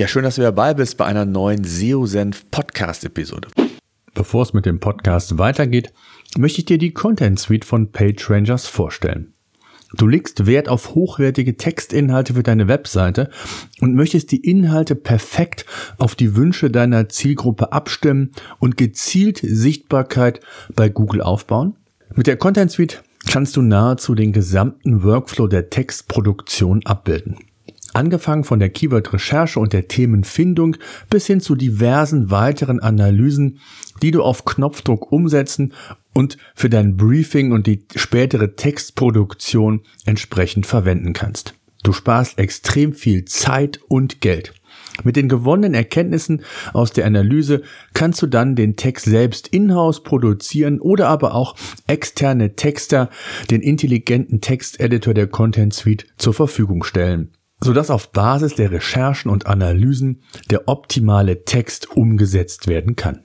Ja, schön, dass du dabei bist bei einer neuen SEO-Senf Podcast-Episode. Bevor es mit dem Podcast weitergeht, möchte ich dir die Content Suite von PageRangers vorstellen. Du legst Wert auf hochwertige Textinhalte für deine Webseite und möchtest die Inhalte perfekt auf die Wünsche deiner Zielgruppe abstimmen und gezielt Sichtbarkeit bei Google aufbauen? Mit der Content Suite kannst du nahezu den gesamten Workflow der Textproduktion abbilden. Angefangen von der Keyword-Recherche und der Themenfindung bis hin zu diversen weiteren Analysen, die du auf Knopfdruck umsetzen und für dein Briefing und die spätere Textproduktion entsprechend verwenden kannst. Du sparst extrem viel Zeit und Geld. Mit den gewonnenen Erkenntnissen aus der Analyse kannst du dann den Text selbst in-house produzieren oder aber auch externe Texter, den intelligenten Texteditor der Content Suite zur Verfügung stellen sodass auf Basis der Recherchen und Analysen der optimale Text umgesetzt werden kann.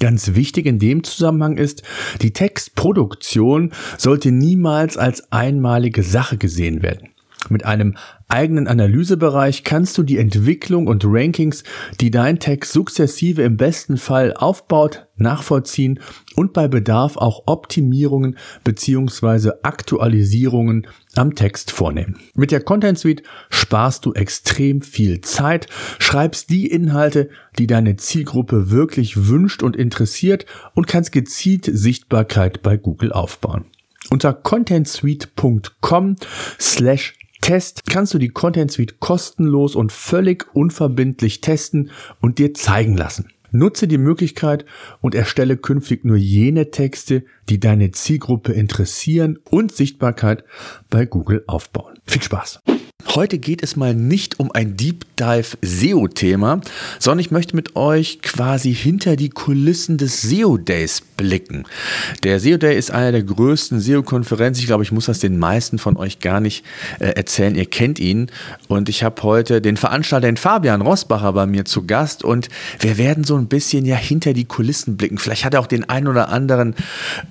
Ganz wichtig in dem Zusammenhang ist, die Textproduktion sollte niemals als einmalige Sache gesehen werden. Mit einem eigenen Analysebereich kannst du die Entwicklung und Rankings, die dein Text sukzessive im besten Fall aufbaut, nachvollziehen und bei Bedarf auch Optimierungen bzw. Aktualisierungen am Text vornehmen. Mit der Content Suite sparst du extrem viel Zeit, schreibst die Inhalte, die deine Zielgruppe wirklich wünscht und interessiert und kannst gezielt Sichtbarkeit bei Google aufbauen. Unter contentsuite.com slash Test kannst du die Content Suite kostenlos und völlig unverbindlich testen und dir zeigen lassen. Nutze die Möglichkeit und erstelle künftig nur jene Texte, die deine Zielgruppe interessieren und Sichtbarkeit bei Google aufbauen. Viel Spaß! Heute geht es mal nicht um ein Deep Dive SEO-Thema, sondern ich möchte mit euch quasi hinter die Kulissen des SEO Days blicken. Der SEO Day ist einer der größten SEO-Konferenzen. Ich glaube, ich muss das den meisten von euch gar nicht äh, erzählen. Ihr kennt ihn. Und ich habe heute den Veranstalter, den Fabian Rossbacher, bei mir zu Gast. Und wir werden so ein bisschen ja hinter die Kulissen blicken. Vielleicht hat er auch den einen oder anderen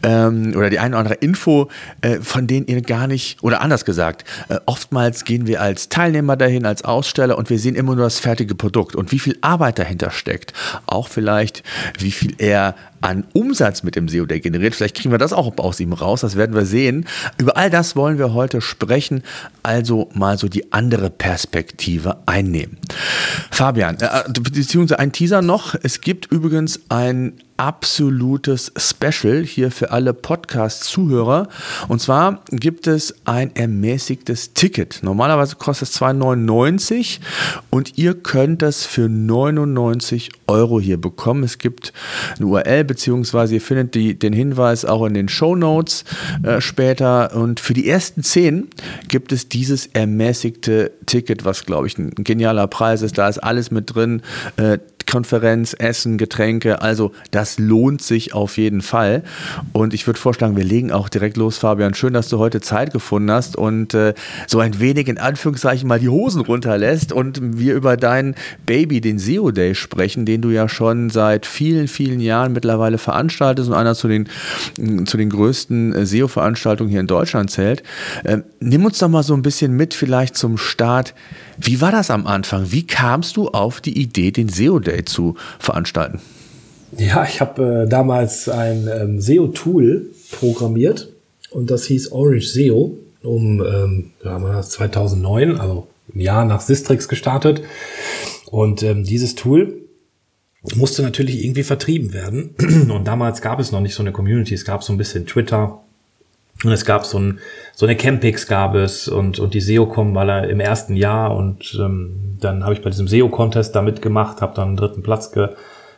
ähm, oder die eine oder andere Info, äh, von denen ihr gar nicht, oder anders gesagt, äh, oftmals gehen wir als Teilnehmer dahin, als Aussteller und wir sehen immer nur das fertige Produkt und wie viel Arbeit dahinter steckt. Auch vielleicht, wie viel er an Umsatz mit dem SEO Day generiert. Vielleicht kriegen wir das auch aus ihm raus, das werden wir sehen. Über all das wollen wir heute sprechen, also mal so die andere Perspektive einnehmen. Fabian, äh, beziehungsweise ein Teaser noch. Es gibt übrigens ein absolutes Special hier für alle Podcast-Zuhörer. Und zwar gibt es ein ermäßigtes Ticket. Normalerweise kostet es 2,99 und ihr könnt das für 99 Euro hier bekommen. Es gibt eine URL, beziehungsweise ihr findet die, den Hinweis auch in den Show Notes äh, später. Und für die ersten 10 gibt es dieses ermäßigte Ticket, was glaube ich ein genialer Preis ist. Da ist alles mit drin. Äh, Konferenz, Essen, Getränke. Also das lohnt sich auf jeden Fall. Und ich würde vorschlagen, wir legen auch direkt los, Fabian. Schön, dass du heute Zeit gefunden hast und äh, so ein wenig in Anführungszeichen mal die Hosen runterlässt und wir über dein Baby, den SEO Day, sprechen, den du ja schon seit vielen, vielen Jahren mittlerweile veranstaltest und einer zu den, zu den größten äh, SEO-Veranstaltungen hier in Deutschland zählt. Äh, nimm uns doch mal so ein bisschen mit, vielleicht zum Start. Wie war das am Anfang? Wie kamst du auf die Idee, den SEO Day zu veranstalten? Ja, ich habe äh, damals ein ähm, SEO-Tool programmiert und das hieß Orange SEO um ähm, ja, 2009, also ein Jahr nach Sistrix gestartet. Und ähm, dieses Tool musste natürlich irgendwie vertrieben werden. Und damals gab es noch nicht so eine Community. Es gab so ein bisschen Twitter, und es gab so, ein, so eine Campix gab es und, und die SEO-Com war da im ersten Jahr und ähm, dann habe ich bei diesem SEO-Contest da mitgemacht, habe dann einen dritten Platz ge,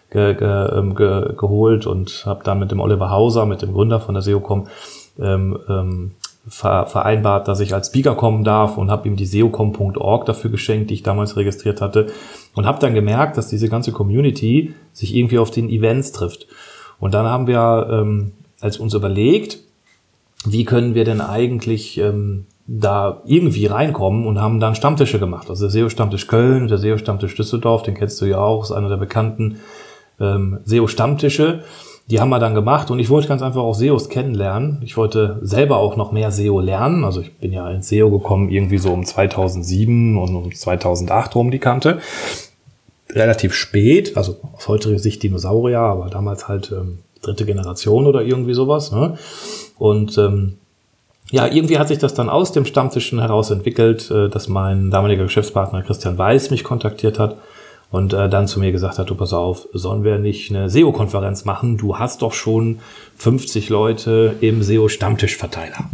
ge, ge, ähm, ge, geholt und habe dann mit dem Oliver Hauser, mit dem Gründer von der SEO-Com, ähm, ähm, ver vereinbart, dass ich als Speaker kommen darf und habe ihm die seocom.org dafür geschenkt, die ich damals registriert hatte und habe dann gemerkt, dass diese ganze Community sich irgendwie auf den Events trifft. Und dann haben wir ähm, als uns überlegt, wie können wir denn eigentlich ähm, da irgendwie reinkommen und haben dann Stammtische gemacht. Also der SEO-Stammtisch Köln, der SEO-Stammtisch Düsseldorf, den kennst du ja auch, ist einer der bekannten ähm, SEO-Stammtische. Die haben wir dann gemacht und ich wollte ganz einfach auch SEOs kennenlernen. Ich wollte selber auch noch mehr SEO lernen. Also ich bin ja ins SEO gekommen irgendwie so um 2007 und um 2008 rum die Kante. Relativ spät, also aus heutiger Sicht Dinosaurier, aber damals halt ähm, dritte Generation oder irgendwie sowas. Ne? Und ähm, ja, irgendwie hat sich das dann aus dem Stammtischen heraus entwickelt, äh, dass mein damaliger Geschäftspartner Christian Weiß mich kontaktiert hat und äh, dann zu mir gesagt hat, du pass auf, sollen wir nicht eine SEO-Konferenz machen? Du hast doch schon 50 Leute im SEO-Stammtischverteiler.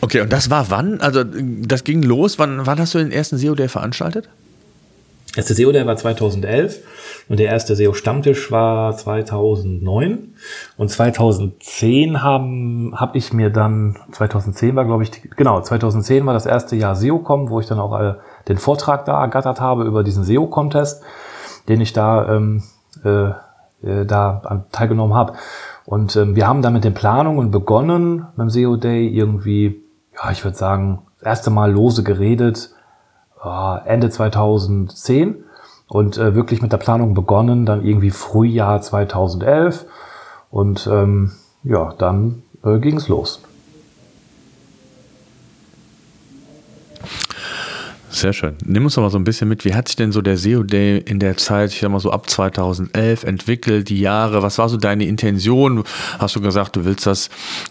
Okay, und das war wann? Also das ging los. Wann, wann hast du den ersten SEO Day veranstaltet? Der erste SEO Day war 2011 und der erste SEO Stammtisch war 2009 und 2010 haben habe ich mir dann 2010 war glaube ich genau 2010 war das erste Jahr SEO kommen, wo ich dann auch äh, den Vortrag da ergattert habe über diesen SEO Contest, den ich da ähm, äh, äh, da teilgenommen habe. Und ähm, wir haben dann mit den Planungen begonnen beim SEO Day irgendwie ja ich würde sagen das erste Mal lose geredet Ende 2010 und äh, wirklich mit der Planung begonnen, dann irgendwie Frühjahr 2011 und ähm, ja, dann äh, ging es los. Sehr schön. Nimm uns doch mal so ein bisschen mit. Wie hat sich denn so der SEO Day in der Zeit, ich sag mal so ab 2011 entwickelt, die Jahre? Was war so deine Intention? Hast du gesagt, du willst das,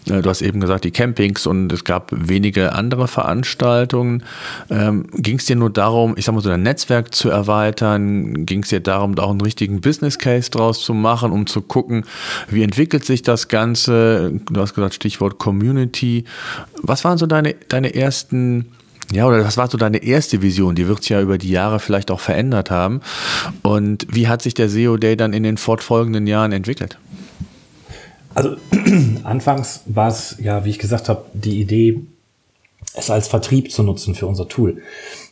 äh, du hast eben gesagt, die Campings und es gab wenige andere Veranstaltungen. Ähm, Ging es dir nur darum, ich sag mal so dein Netzwerk zu erweitern? Ging es dir darum, da auch einen richtigen Business Case draus zu machen, um zu gucken, wie entwickelt sich das Ganze? Du hast gesagt, Stichwort Community. Was waren so deine, deine ersten ja, oder was war so deine erste Vision? Die wird sich ja über die Jahre vielleicht auch verändert haben. Und wie hat sich der SEO Day dann in den fortfolgenden Jahren entwickelt? Also anfangs war es ja, wie ich gesagt habe, die Idee, es als Vertrieb zu nutzen für unser Tool.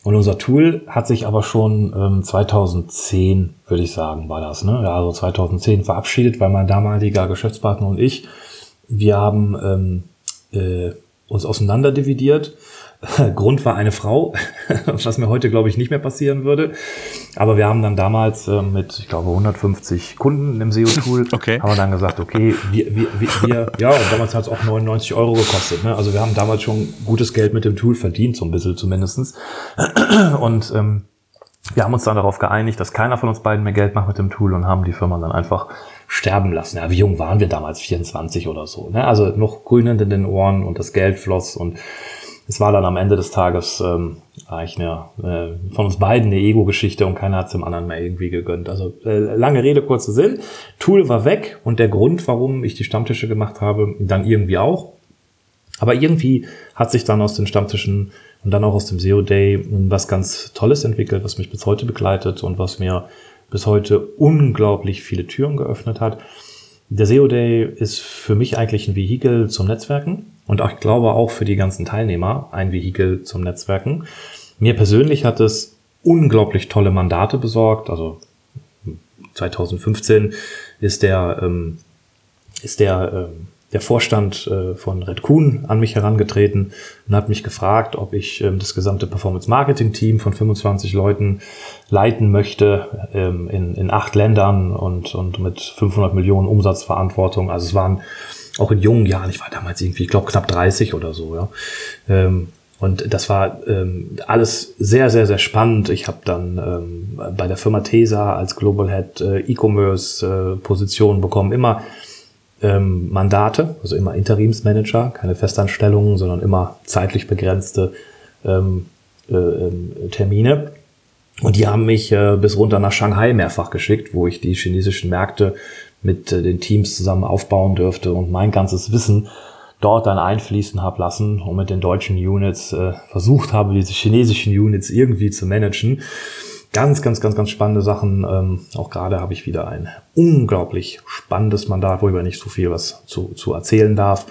Und unser Tool hat sich aber schon ähm, 2010, würde ich sagen, war das, ne? Ja, also 2010 verabschiedet, weil mein damaliger Geschäftspartner und ich, wir haben ähm, äh, uns auseinanderdividiert Grund war eine Frau, was mir heute, glaube ich, nicht mehr passieren würde. Aber wir haben dann damals äh, mit, ich glaube, 150 Kunden im SEO-Tool, okay. haben wir dann gesagt, okay, wir, wir, wir ja, und damals hat es auch 99 Euro gekostet. Ne? Also wir haben damals schon gutes Geld mit dem Tool verdient, so ein bisschen zumindestens. Und ähm, wir haben uns dann darauf geeinigt, dass keiner von uns beiden mehr Geld macht mit dem Tool und haben die Firma dann einfach sterben lassen. Ja, wie jung waren wir damals? 24 oder so. Ne? Also noch grünend in den Ohren und das Geld floss und es war dann am Ende des Tages ähm, eigentlich eine, äh, von uns beiden eine Ego-Geschichte und keiner hat es dem anderen mehr irgendwie gegönnt. Also äh, lange Rede, kurzer Sinn. Tool war weg und der Grund, warum ich die Stammtische gemacht habe, dann irgendwie auch. Aber irgendwie hat sich dann aus den Stammtischen und dann auch aus dem SEO Day was ganz Tolles entwickelt, was mich bis heute begleitet und was mir bis heute unglaublich viele Türen geöffnet hat. Der SEO Day ist für mich eigentlich ein Vehikel zum Netzwerken und ich glaube auch für die ganzen Teilnehmer ein Vehikel zum Netzwerken. Mir persönlich hat es unglaublich tolle Mandate besorgt. Also 2015 ist der, ähm, ist der, ähm, der Vorstand äh, von Red Kuhn an mich herangetreten und hat mich gefragt, ob ich ähm, das gesamte Performance Marketing Team von 25 Leuten leiten möchte ähm, in, in acht Ländern und, und mit 500 Millionen Umsatzverantwortung. Also es waren auch in jungen Jahren, ich war damals irgendwie, ich glaube, knapp 30 oder so, ja. Ähm, und das war ähm, alles sehr, sehr, sehr spannend. Ich habe dann ähm, bei der Firma Tesa als Global Head äh, E-Commerce äh, Position bekommen, immer ähm, Mandate, also immer Interimsmanager, keine Festanstellungen, sondern immer zeitlich begrenzte ähm, äh, äh, Termine. Und die haben mich äh, bis runter nach Shanghai mehrfach geschickt, wo ich die chinesischen Märkte mit äh, den Teams zusammen aufbauen dürfte und mein ganzes Wissen dort dann einfließen habe lassen und mit den deutschen Units äh, versucht habe, diese chinesischen Units irgendwie zu managen. ganz, ganz, ganz, ganz spannende Sachen. Ähm, auch gerade habe ich wieder ein unglaublich spannendes Mandat, worüber nicht so viel was zu, zu erzählen darf.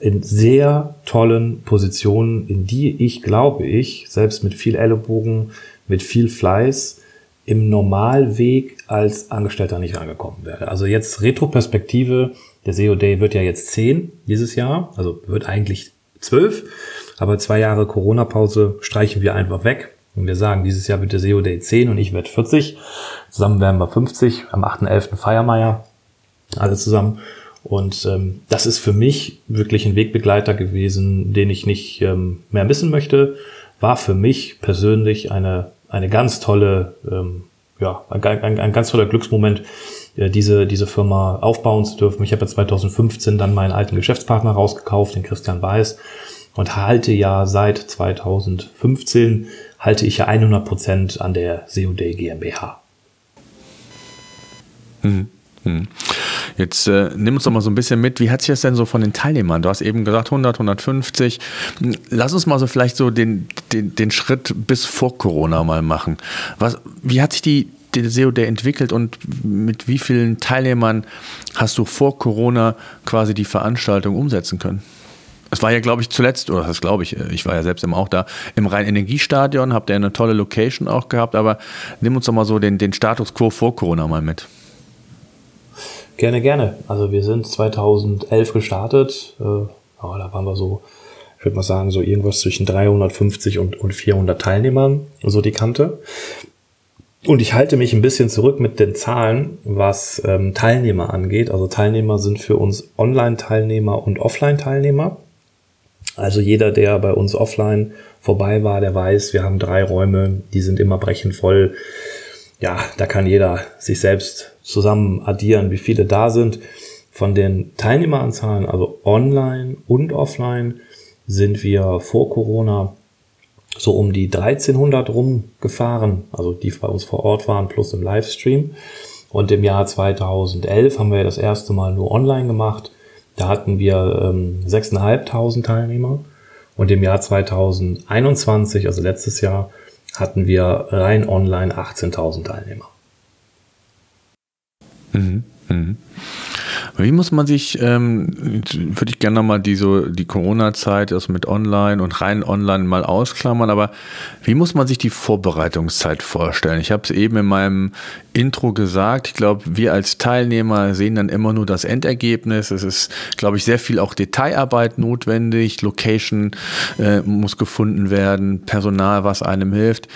In sehr tollen Positionen, in die ich, glaube ich, selbst mit viel Ellenbogen, mit viel Fleiß, im Normalweg als Angestellter nicht angekommen wäre. Also jetzt Retroperspektive, der SEO Day wird ja jetzt zehn dieses Jahr, also wird eigentlich zwölf, aber zwei Jahre Corona-Pause streichen wir einfach weg. Und wir sagen, dieses Jahr wird der SEO Day 10 und ich werde 40. Zusammen werden wir 50. Am 8.11. Feiermeier. Alle zusammen. Und ähm, das ist für mich wirklich ein Wegbegleiter gewesen, den ich nicht ähm, mehr missen möchte. War für mich persönlich eine, eine ganz tolle, ähm, ja, ein, ein, ein ganz toller Glücksmoment, äh, diese, diese Firma aufbauen zu dürfen. Ich habe ja 2015 dann meinen alten Geschäftspartner rausgekauft, den Christian Weiß, und halte ja seit 2015 halte ich ja 100 Prozent an der SEOD GmbH. Hm, hm. Jetzt äh, nimm uns doch mal so ein bisschen mit. Wie hat sich das denn so von den Teilnehmern? Du hast eben gesagt 100, 150. Lass uns mal so vielleicht so den, den, den Schritt bis vor Corona mal machen. Was, wie hat sich die, der SEO entwickelt und mit wie vielen Teilnehmern hast du vor Corona quasi die Veranstaltung umsetzen können? Es war ja, glaube ich, zuletzt, oder das glaube ich, ich war ja selbst immer auch da, im Rhein-Energiestadion, habt ihr eine tolle Location auch gehabt, aber nimm uns doch mal so den, den Status quo vor Corona mal mit. Gerne, gerne. Also wir sind 2011 gestartet, äh, oh, da waren wir so, ich würde mal sagen, so irgendwas zwischen 350 und, und 400 Teilnehmern, so die Kante. Und ich halte mich ein bisschen zurück mit den Zahlen, was ähm, Teilnehmer angeht. Also Teilnehmer sind für uns Online-Teilnehmer und Offline-Teilnehmer. Also jeder, der bei uns offline vorbei war, der weiß, wir haben drei Räume, die sind immer brechend voll. Ja, da kann jeder sich selbst zusammen addieren, wie viele da sind. Von den Teilnehmeranzahlen, also online und offline, sind wir vor Corona so um die 1300 rumgefahren, also die bei uns vor Ort waren, plus im Livestream. Und im Jahr 2011 haben wir das erste Mal nur online gemacht. Da hatten wir ähm, 6.500 Teilnehmer und im Jahr 2021, also letztes Jahr, hatten wir rein online 18.000 Teilnehmer. Mhm. Mhm. Wie muss man sich, ähm, würde ich gerne nochmal die, so, die Corona-Zeit also mit Online und rein Online mal ausklammern, aber wie muss man sich die Vorbereitungszeit vorstellen? Ich habe es eben in meinem Intro gesagt, ich glaube, wir als Teilnehmer sehen dann immer nur das Endergebnis. Es ist, glaube ich, sehr viel auch Detailarbeit notwendig, Location äh, muss gefunden werden, Personal, was einem hilft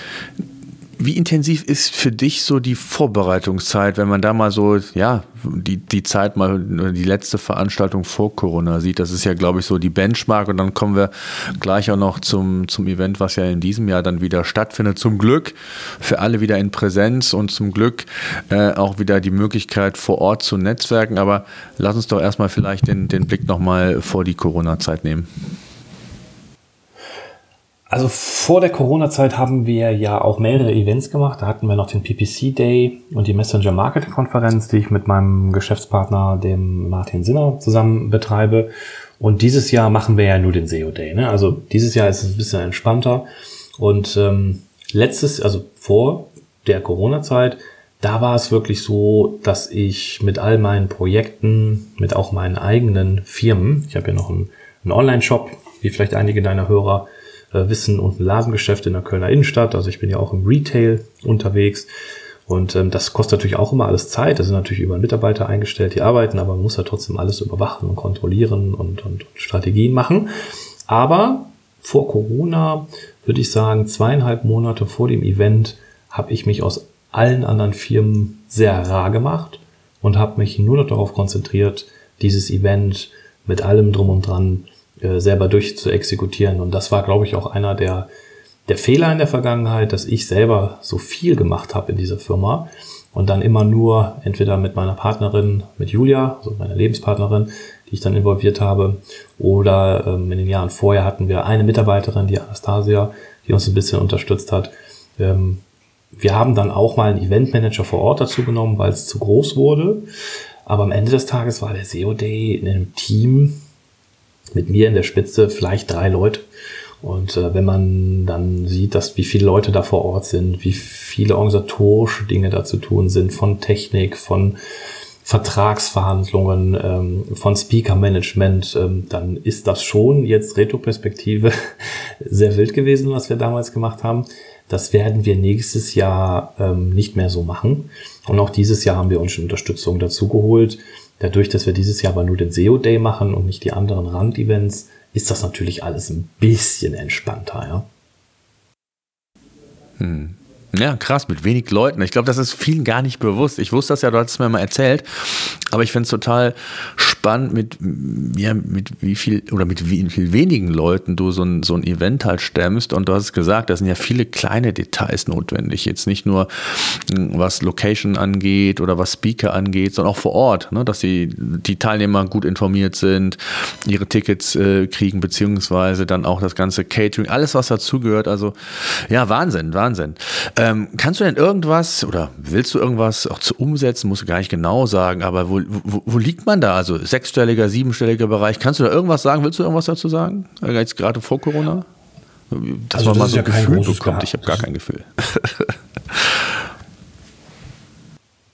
wie intensiv ist für dich so die Vorbereitungszeit, wenn man da mal so, ja, die, die Zeit mal, die letzte Veranstaltung vor Corona sieht? Das ist ja, glaube ich, so die Benchmark und dann kommen wir gleich auch noch zum, zum Event, was ja in diesem Jahr dann wieder stattfindet. Zum Glück für alle wieder in Präsenz und zum Glück äh, auch wieder die Möglichkeit vor Ort zu netzwerken. Aber lass uns doch erstmal vielleicht den, den Blick nochmal vor die Corona-Zeit nehmen. Also vor der Corona-Zeit haben wir ja auch mehrere Events gemacht. Da hatten wir noch den PPC Day und die Messenger Marketing Konferenz, die ich mit meinem Geschäftspartner, dem Martin Sinner, zusammen betreibe. Und dieses Jahr machen wir ja nur den SEO Day. Ne? Also dieses Jahr ist es ein bisschen entspannter. Und ähm, letztes, also vor der Corona-Zeit, da war es wirklich so, dass ich mit all meinen Projekten, mit auch meinen eigenen Firmen, ich habe ja noch einen, einen Online-Shop, wie vielleicht einige deiner Hörer wissen und ein Ladengeschäft in der Kölner Innenstadt. Also ich bin ja auch im Retail unterwegs. Und ähm, das kostet natürlich auch immer alles Zeit. Da sind natürlich über Mitarbeiter eingestellt, die arbeiten, aber man muss ja trotzdem alles überwachen und kontrollieren und, und, und Strategien machen. Aber vor Corona würde ich sagen, zweieinhalb Monate vor dem Event habe ich mich aus allen anderen Firmen sehr rar gemacht und habe mich nur noch darauf konzentriert, dieses Event mit allem drum und dran äh, selber durchzuexekutieren. Und das war, glaube ich, auch einer der, der Fehler in der Vergangenheit, dass ich selber so viel gemacht habe in dieser Firma und dann immer nur entweder mit meiner Partnerin, mit Julia, also meiner Lebenspartnerin, die ich dann involviert habe, oder ähm, in den Jahren vorher hatten wir eine Mitarbeiterin, die Anastasia, die uns ein bisschen unterstützt hat. Ähm, wir haben dann auch mal einen Eventmanager vor Ort dazu genommen, weil es zu groß wurde. Aber am Ende des Tages war der SEO Day in einem Team mit mir in der Spitze vielleicht drei Leute. Und äh, wenn man dann sieht, dass wie viele Leute da vor Ort sind, wie viele organisatorische Dinge da zu tun sind, von Technik, von Vertragsverhandlungen, ähm, von Speaker-Management, ähm, dann ist das schon jetzt Retroperspektive sehr wild gewesen, was wir damals gemacht haben. Das werden wir nächstes Jahr ähm, nicht mehr so machen. Und auch dieses Jahr haben wir uns schon Unterstützung dazu geholt. Dadurch, dass wir dieses Jahr aber nur den SEO Day machen und nicht die anderen Randevents, ist das natürlich alles ein bisschen entspannter, ja. Hm. Ja, krass, mit wenig Leuten. Ich glaube, das ist vielen gar nicht bewusst. Ich wusste das ja, du hast es mir mal erzählt, aber ich finde es total spannend, mit, ja, mit wie viel oder mit wie viel wenigen Leuten du so ein, so ein Event halt stemmst. Und du hast es gesagt, da sind ja viele kleine Details notwendig. Jetzt nicht nur, was Location angeht oder was Speaker angeht, sondern auch vor Ort, ne? dass die, die Teilnehmer gut informiert sind, ihre Tickets äh, kriegen, beziehungsweise dann auch das ganze Catering, alles, was dazugehört. Also, ja, Wahnsinn, Wahnsinn. Ähm, kannst du denn irgendwas oder willst du irgendwas auch zu umsetzen? Musst du gar nicht genau sagen, aber wo, wo, wo liegt man da? Also sechsstelliger, siebenstelliger Bereich. Kannst du da irgendwas sagen? Willst du irgendwas dazu sagen? Jetzt gerade vor Corona? Dass Also man das mal so ja ein kein Gefühl bekommt. Ich habe gar kein Gefühl.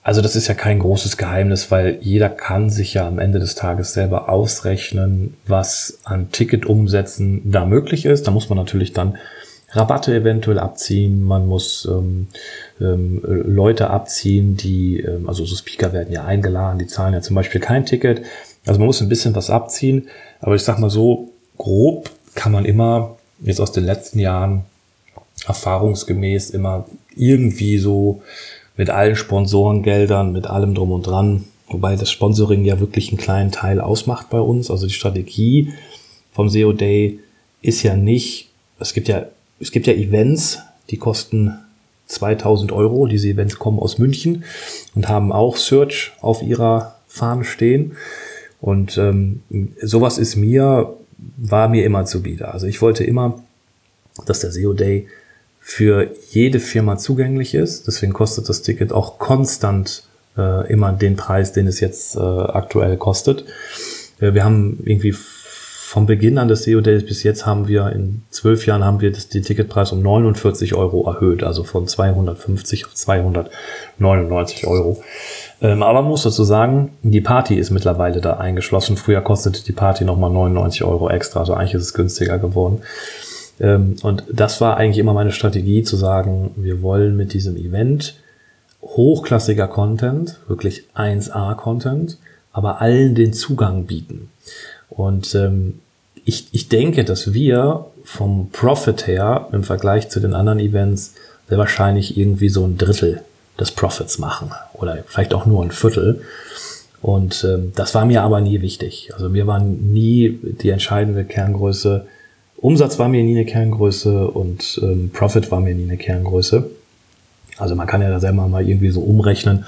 Also das ist ja kein großes Geheimnis, weil jeder kann sich ja am Ende des Tages selber ausrechnen, was an Ticketumsätzen da möglich ist. Da muss man natürlich dann Rabatte eventuell abziehen, man muss ähm, ähm, Leute abziehen, die, ähm, also so Speaker werden ja eingeladen, die zahlen ja zum Beispiel kein Ticket. Also man muss ein bisschen was abziehen, aber ich sag mal so, grob kann man immer jetzt aus den letzten Jahren erfahrungsgemäß immer irgendwie so mit allen Sponsorengeldern, mit allem drum und dran, wobei das Sponsoring ja wirklich einen kleinen Teil ausmacht bei uns. Also die Strategie vom SEO Day ist ja nicht, es gibt ja, es gibt ja Events, die kosten 2000 Euro. Diese Events kommen aus München und haben auch Search auf ihrer Fahne stehen. Und ähm, sowas ist mir, war mir immer zuwider. Also ich wollte immer, dass der SEO Day für jede Firma zugänglich ist. Deswegen kostet das Ticket auch konstant äh, immer den Preis, den es jetzt äh, aktuell kostet. Äh, wir haben irgendwie vom Beginn an des SEO Days bis jetzt haben wir in zwölf Jahren haben wir das, den Ticketpreis um 49 Euro erhöht, also von 250 auf 299 Euro. Ähm, aber man muss dazu sagen, die Party ist mittlerweile da eingeschlossen. Früher kostete die Party nochmal 99 Euro extra, also eigentlich ist es günstiger geworden. Ähm, und das war eigentlich immer meine Strategie, zu sagen, wir wollen mit diesem Event hochklassiger Content, wirklich 1A-Content, aber allen den Zugang bieten. Und ähm, ich, ich denke, dass wir vom Profit her im Vergleich zu den anderen Events sehr wahrscheinlich irgendwie so ein Drittel des Profits machen oder vielleicht auch nur ein Viertel. Und ähm, das war mir aber nie wichtig. Also mir war nie die entscheidende Kerngröße, Umsatz war mir nie eine Kerngröße und ähm, Profit war mir nie eine Kerngröße. Also man kann ja da selber mal irgendwie so umrechnen.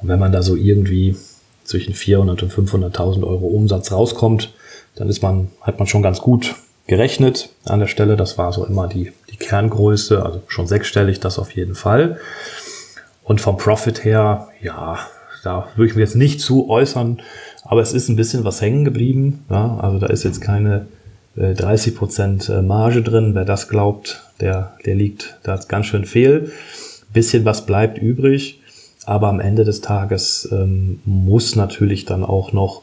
Und wenn man da so irgendwie zwischen 400 und 500.000 Euro Umsatz rauskommt, dann ist man, hat man schon ganz gut gerechnet an der Stelle. Das war so immer die, die Kerngröße, also schon sechsstellig, das auf jeden Fall. Und vom Profit her, ja, da würde ich mir jetzt nicht zu äußern, aber es ist ein bisschen was hängen geblieben. Ja, also da ist jetzt keine äh, 30% Marge drin. Wer das glaubt, der, der liegt da ganz schön fehl. Bisschen was bleibt übrig, aber am Ende des Tages ähm, muss natürlich dann auch noch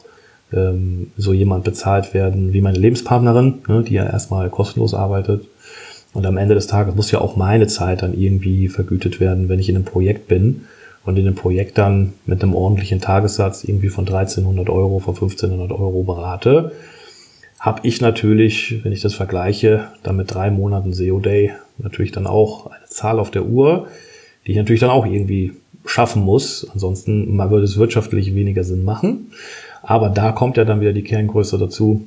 ähm, so jemand bezahlt werden wie meine Lebenspartnerin, ne, die ja erstmal kostenlos arbeitet. Und am Ende des Tages muss ja auch meine Zeit dann irgendwie vergütet werden, wenn ich in einem Projekt bin und in einem Projekt dann mit einem ordentlichen Tagessatz irgendwie von 1300 Euro, von 1500 Euro berate, habe ich natürlich, wenn ich das vergleiche, dann mit drei Monaten SEO Day natürlich dann auch eine Zahl auf der Uhr, die ich natürlich dann auch irgendwie schaffen muss. Ansonsten würde es wirtschaftlich weniger Sinn machen. Aber da kommt ja dann wieder die Kerngröße dazu,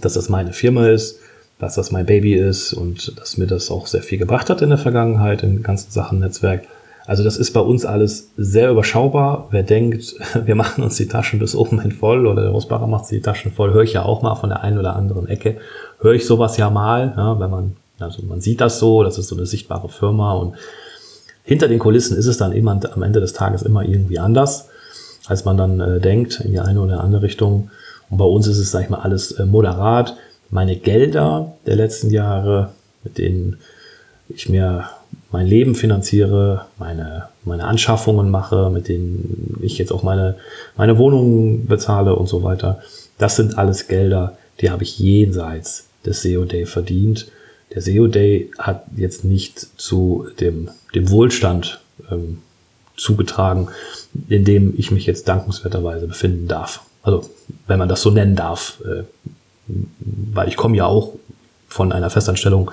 dass das meine Firma ist, dass das mein Baby ist und dass mir das auch sehr viel gebracht hat in der Vergangenheit in ganzen Sachen Netzwerk. Also das ist bei uns alles sehr überschaubar. Wer denkt, wir machen uns die Taschen bis oben hin voll oder der Rosbacher macht sich die Taschen voll, höre ich ja auch mal von der einen oder anderen Ecke. Höre ich sowas ja mal, ja, wenn man, also man sieht das so, das ist so eine sichtbare Firma und hinter den Kulissen ist es dann immer am Ende des Tages immer irgendwie anders, als man dann äh, denkt in die eine oder andere Richtung. Und bei uns ist es, sag ich mal, alles äh, moderat. meine Gelder der letzten Jahre, mit denen ich mir mein Leben finanziere, meine, meine Anschaffungen mache, mit denen ich jetzt auch meine, meine Wohnung bezahle und so weiter. Das sind alles Gelder, die habe ich jenseits des SEO Day verdient. Der SEO Day hat jetzt nicht zu dem, dem Wohlstand ähm, zugetragen, in dem ich mich jetzt dankenswerterweise befinden darf. Also, wenn man das so nennen darf, äh, weil ich komme ja auch von einer Festanstellung,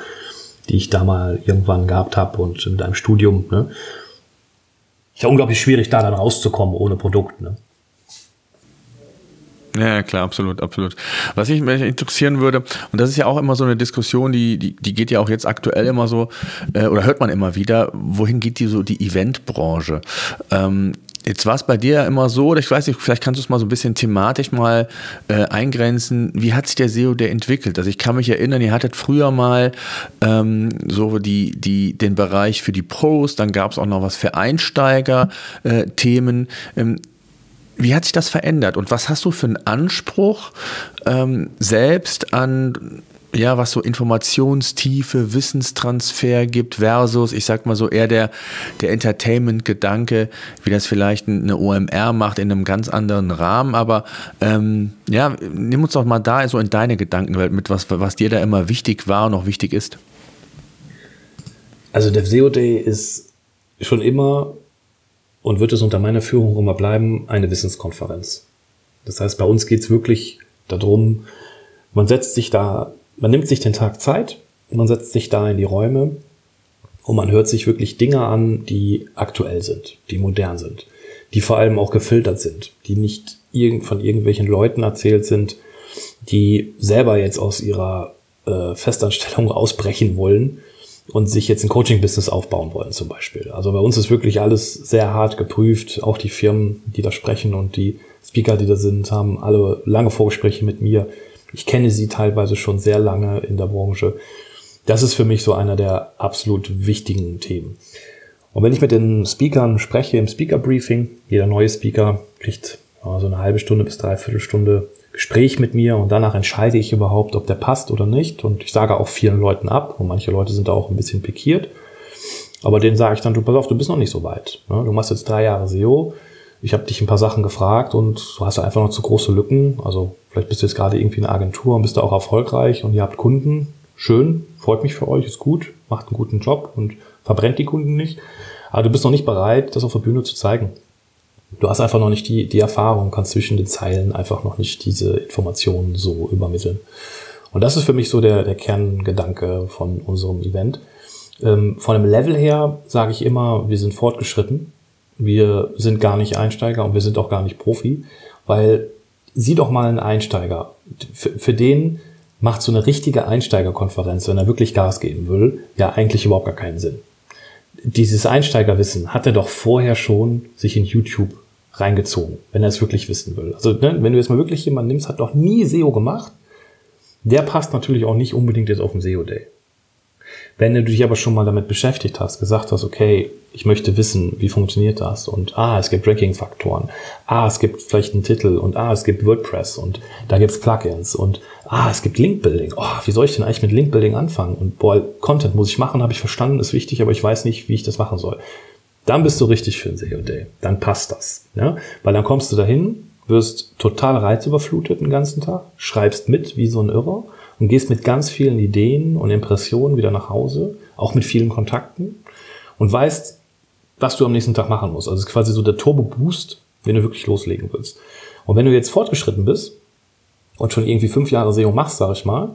die ich da mal irgendwann gehabt habe und mit einem Studium. Ne? Ist ja unglaublich schwierig, da dann rauszukommen ohne Produkt. Ne? Ja, klar, absolut, absolut. Was mich interessieren würde, und das ist ja auch immer so eine Diskussion, die, die, die geht ja auch jetzt aktuell immer so, äh, oder hört man immer wieder, wohin geht die so die Eventbranche? Ähm, Jetzt war es bei dir ja immer so, ich weiß nicht, vielleicht kannst du es mal so ein bisschen thematisch mal äh, eingrenzen. Wie hat sich der SEO der entwickelt? Also ich kann mich erinnern, ihr hattet früher mal ähm, so die, die, den Bereich für die Pros, dann gab es auch noch was für Einsteiger-Themen. Äh, ähm, wie hat sich das verändert und was hast du für einen Anspruch ähm, selbst an ja, was so Informationstiefe, Wissenstransfer gibt versus, ich sag mal so eher der, der Entertainment-Gedanke, wie das vielleicht eine OMR macht in einem ganz anderen Rahmen. Aber ähm, ja, nimm uns doch mal da so in deine Gedankenwelt mit, was, was dir da immer wichtig war und noch wichtig ist. Also der SEO Day ist schon immer und wird es unter meiner Führung immer bleiben, eine Wissenskonferenz. Das heißt, bei uns geht es wirklich darum, man setzt sich da man nimmt sich den Tag Zeit, man setzt sich da in die Räume und man hört sich wirklich Dinge an, die aktuell sind, die modern sind, die vor allem auch gefiltert sind, die nicht von irgendwelchen Leuten erzählt sind, die selber jetzt aus ihrer äh, Festanstellung ausbrechen wollen und sich jetzt ein Coaching-Business aufbauen wollen zum Beispiel. Also bei uns ist wirklich alles sehr hart geprüft. Auch die Firmen, die da sprechen und die Speaker, die da sind, haben alle lange Vorgespräche mit mir ich kenne sie teilweise schon sehr lange in der Branche. Das ist für mich so einer der absolut wichtigen Themen. Und wenn ich mit den Speakern spreche im Speaker Briefing, jeder neue Speaker kriegt so eine halbe Stunde bis dreiviertel Stunde Gespräch mit mir und danach entscheide ich überhaupt, ob der passt oder nicht. Und ich sage auch vielen Leuten ab und manche Leute sind da auch ein bisschen pikiert. Aber denen sage ich dann, du pass auf, du bist noch nicht so weit. Du machst jetzt drei Jahre SEO. Ich habe dich ein paar Sachen gefragt und du hast einfach noch zu große Lücken. Also Vielleicht bist du jetzt gerade irgendwie eine Agentur und bist da auch erfolgreich und ihr habt Kunden. Schön, freut mich für euch, ist gut, macht einen guten Job und verbrennt die Kunden nicht. Aber du bist noch nicht bereit, das auf der Bühne zu zeigen. Du hast einfach noch nicht die, die Erfahrung, kannst zwischen den Zeilen einfach noch nicht diese Informationen so übermitteln. Und das ist für mich so der, der Kerngedanke von unserem Event. Ähm, von dem Level her sage ich immer, wir sind fortgeschritten. Wir sind gar nicht Einsteiger und wir sind auch gar nicht Profi, weil sieh doch mal einen Einsteiger. Für, für den macht so eine richtige Einsteigerkonferenz, wenn er wirklich Gas geben will, ja eigentlich überhaupt gar keinen Sinn. Dieses Einsteigerwissen hat er doch vorher schon sich in YouTube reingezogen, wenn er es wirklich wissen will. Also ne, wenn du jetzt mal wirklich jemanden nimmst, hat noch nie SEO gemacht, der passt natürlich auch nicht unbedingt jetzt auf den SEO Day. Wenn du dich aber schon mal damit beschäftigt hast, gesagt hast, okay, ich möchte wissen, wie funktioniert das und ah, es gibt Ranking-Faktoren, ah, es gibt vielleicht einen Titel und ah, es gibt WordPress und da gibt's Plugins und ah, es gibt Link-Building. Oh, wie soll ich denn eigentlich mit Link-Building anfangen? Und boah, Content muss ich machen, habe ich verstanden, ist wichtig, aber ich weiß nicht, wie ich das machen soll. Dann bist du richtig für ein SEO-Day. Dann passt das. Ja? Weil dann kommst du dahin, wirst total reizüberflutet den ganzen Tag, schreibst mit wie so ein Irrer und gehst mit ganz vielen Ideen und Impressionen wieder nach Hause, auch mit vielen Kontakten und weißt, was du am nächsten Tag machen musst. Also es ist quasi so der Turbo-Boost, wenn du wirklich loslegen willst. Und wenn du jetzt fortgeschritten bist und schon irgendwie fünf Jahre SEO machst, sag ich mal,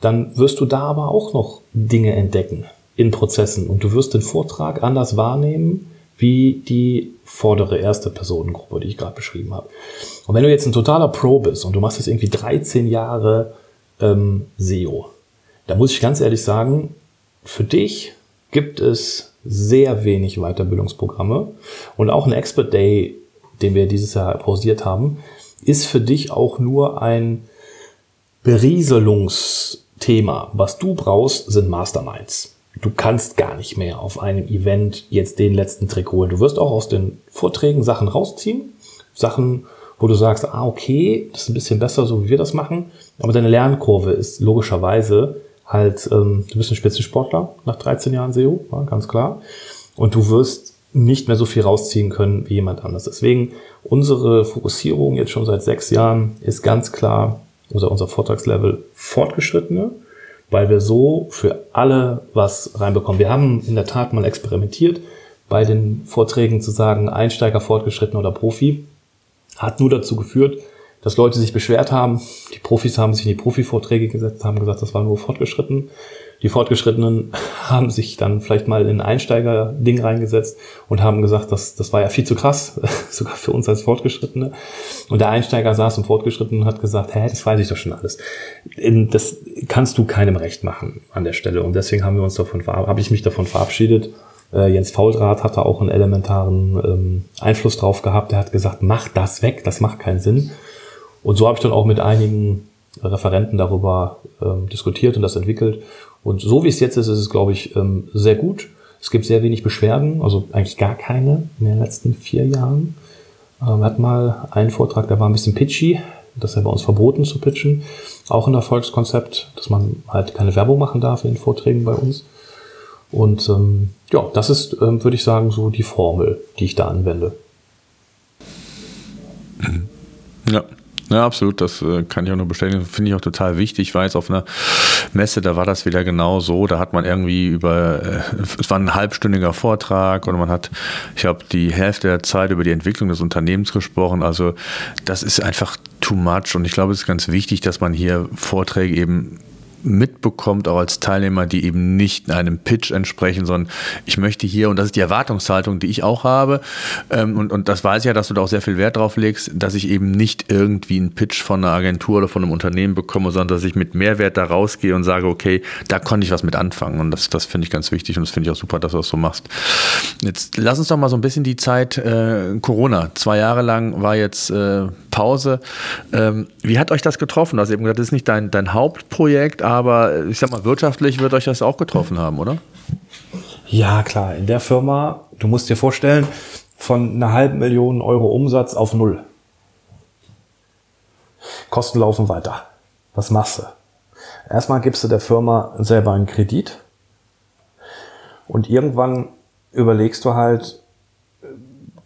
dann wirst du da aber auch noch Dinge entdecken in Prozessen und du wirst den Vortrag anders wahrnehmen wie die vordere erste Personengruppe, die ich gerade beschrieben habe. Und wenn du jetzt ein totaler Pro bist und du machst jetzt irgendwie 13 Jahre ähm, SEO. Da muss ich ganz ehrlich sagen, für dich gibt es sehr wenig Weiterbildungsprogramme und auch ein Expert Day, den wir dieses Jahr pausiert haben, ist für dich auch nur ein Berieselungsthema. Was du brauchst, sind Masterminds. Du kannst gar nicht mehr auf einem Event jetzt den letzten Trick holen. Du wirst auch aus den Vorträgen Sachen rausziehen, Sachen, wo du sagst, ah, okay, das ist ein bisschen besser, so wie wir das machen. Aber deine Lernkurve ist logischerweise halt, ähm, du bist ein Spitzensportler nach 13 Jahren SEO, ja, ganz klar. Und du wirst nicht mehr so viel rausziehen können wie jemand anders. Deswegen unsere Fokussierung jetzt schon seit sechs Jahren ist ganz klar unser, unser Vortragslevel fortgeschrittene, weil wir so für alle was reinbekommen. Wir haben in der Tat mal experimentiert, bei den Vorträgen zu sagen, Einsteiger, Fortgeschritten oder Profi, hat nur dazu geführt, dass Leute sich beschwert haben. Die Profis haben sich in die Profi-Vorträge gesetzt, haben gesagt, das war nur fortgeschritten. Die Fortgeschrittenen haben sich dann vielleicht mal in ein Einsteiger-Ding reingesetzt und haben gesagt, das, das war ja viel zu krass, sogar für uns als Fortgeschrittene. Und der Einsteiger saß im Fortgeschrittenen und hat gesagt, hä, das weiß ich doch schon alles. Das kannst du keinem recht machen an der Stelle. Und deswegen haben wir uns davon, habe ich mich davon verabschiedet. Äh, Jens Fauldraht hatte auch einen elementaren ähm, Einfluss drauf gehabt. Er hat gesagt, mach das weg, das macht keinen Sinn. Und so habe ich dann auch mit einigen Referenten darüber ähm, diskutiert und das entwickelt. Und so wie es jetzt ist, ist es, glaube ich, ähm, sehr gut. Es gibt sehr wenig Beschwerden, also eigentlich gar keine in den letzten vier Jahren. Ähm, wir mal einen Vortrag, der war ein bisschen pitchy. Das ist ja bei uns verboten zu pitchen. Auch ein Erfolgskonzept, dass man halt keine Werbung machen darf in den Vorträgen bei uns. Und ähm, ja, das ist, ähm, würde ich sagen, so die Formel, die ich da anwende. Ja. Ja, absolut, das äh, kann ich auch nur bestätigen. Finde ich auch total wichtig. Ich war jetzt auf einer Messe, da war das wieder genau so. Da hat man irgendwie über, äh, es war ein halbstündiger Vortrag und man hat, ich habe die Hälfte der Zeit über die Entwicklung des Unternehmens gesprochen. Also das ist einfach too much und ich glaube, es ist ganz wichtig, dass man hier Vorträge eben mitbekommt, auch als Teilnehmer, die eben nicht einem Pitch entsprechen, sondern ich möchte hier, und das ist die Erwartungshaltung, die ich auch habe, ähm, und, und das weiß ich ja, dass du da auch sehr viel Wert drauf legst, dass ich eben nicht irgendwie einen Pitch von einer Agentur oder von einem Unternehmen bekomme, sondern dass ich mit Mehrwert da rausgehe und sage, okay, da konnte ich was mit anfangen. Und das, das finde ich ganz wichtig und das finde ich auch super, dass du das so machst. Jetzt lass uns doch mal so ein bisschen die Zeit äh, Corona. Zwei Jahre lang war jetzt äh, Pause. Ähm, wie hat euch das getroffen? Hast eben gesagt, das ist nicht dein, dein Hauptprojekt, aber ich sag mal, wirtschaftlich wird euch das auch getroffen haben, oder? Ja, klar. In der Firma, du musst dir vorstellen, von einer halben Million Euro Umsatz auf null. Kosten laufen weiter. Was machst du? Erstmal gibst du der Firma selber einen Kredit und irgendwann überlegst du halt,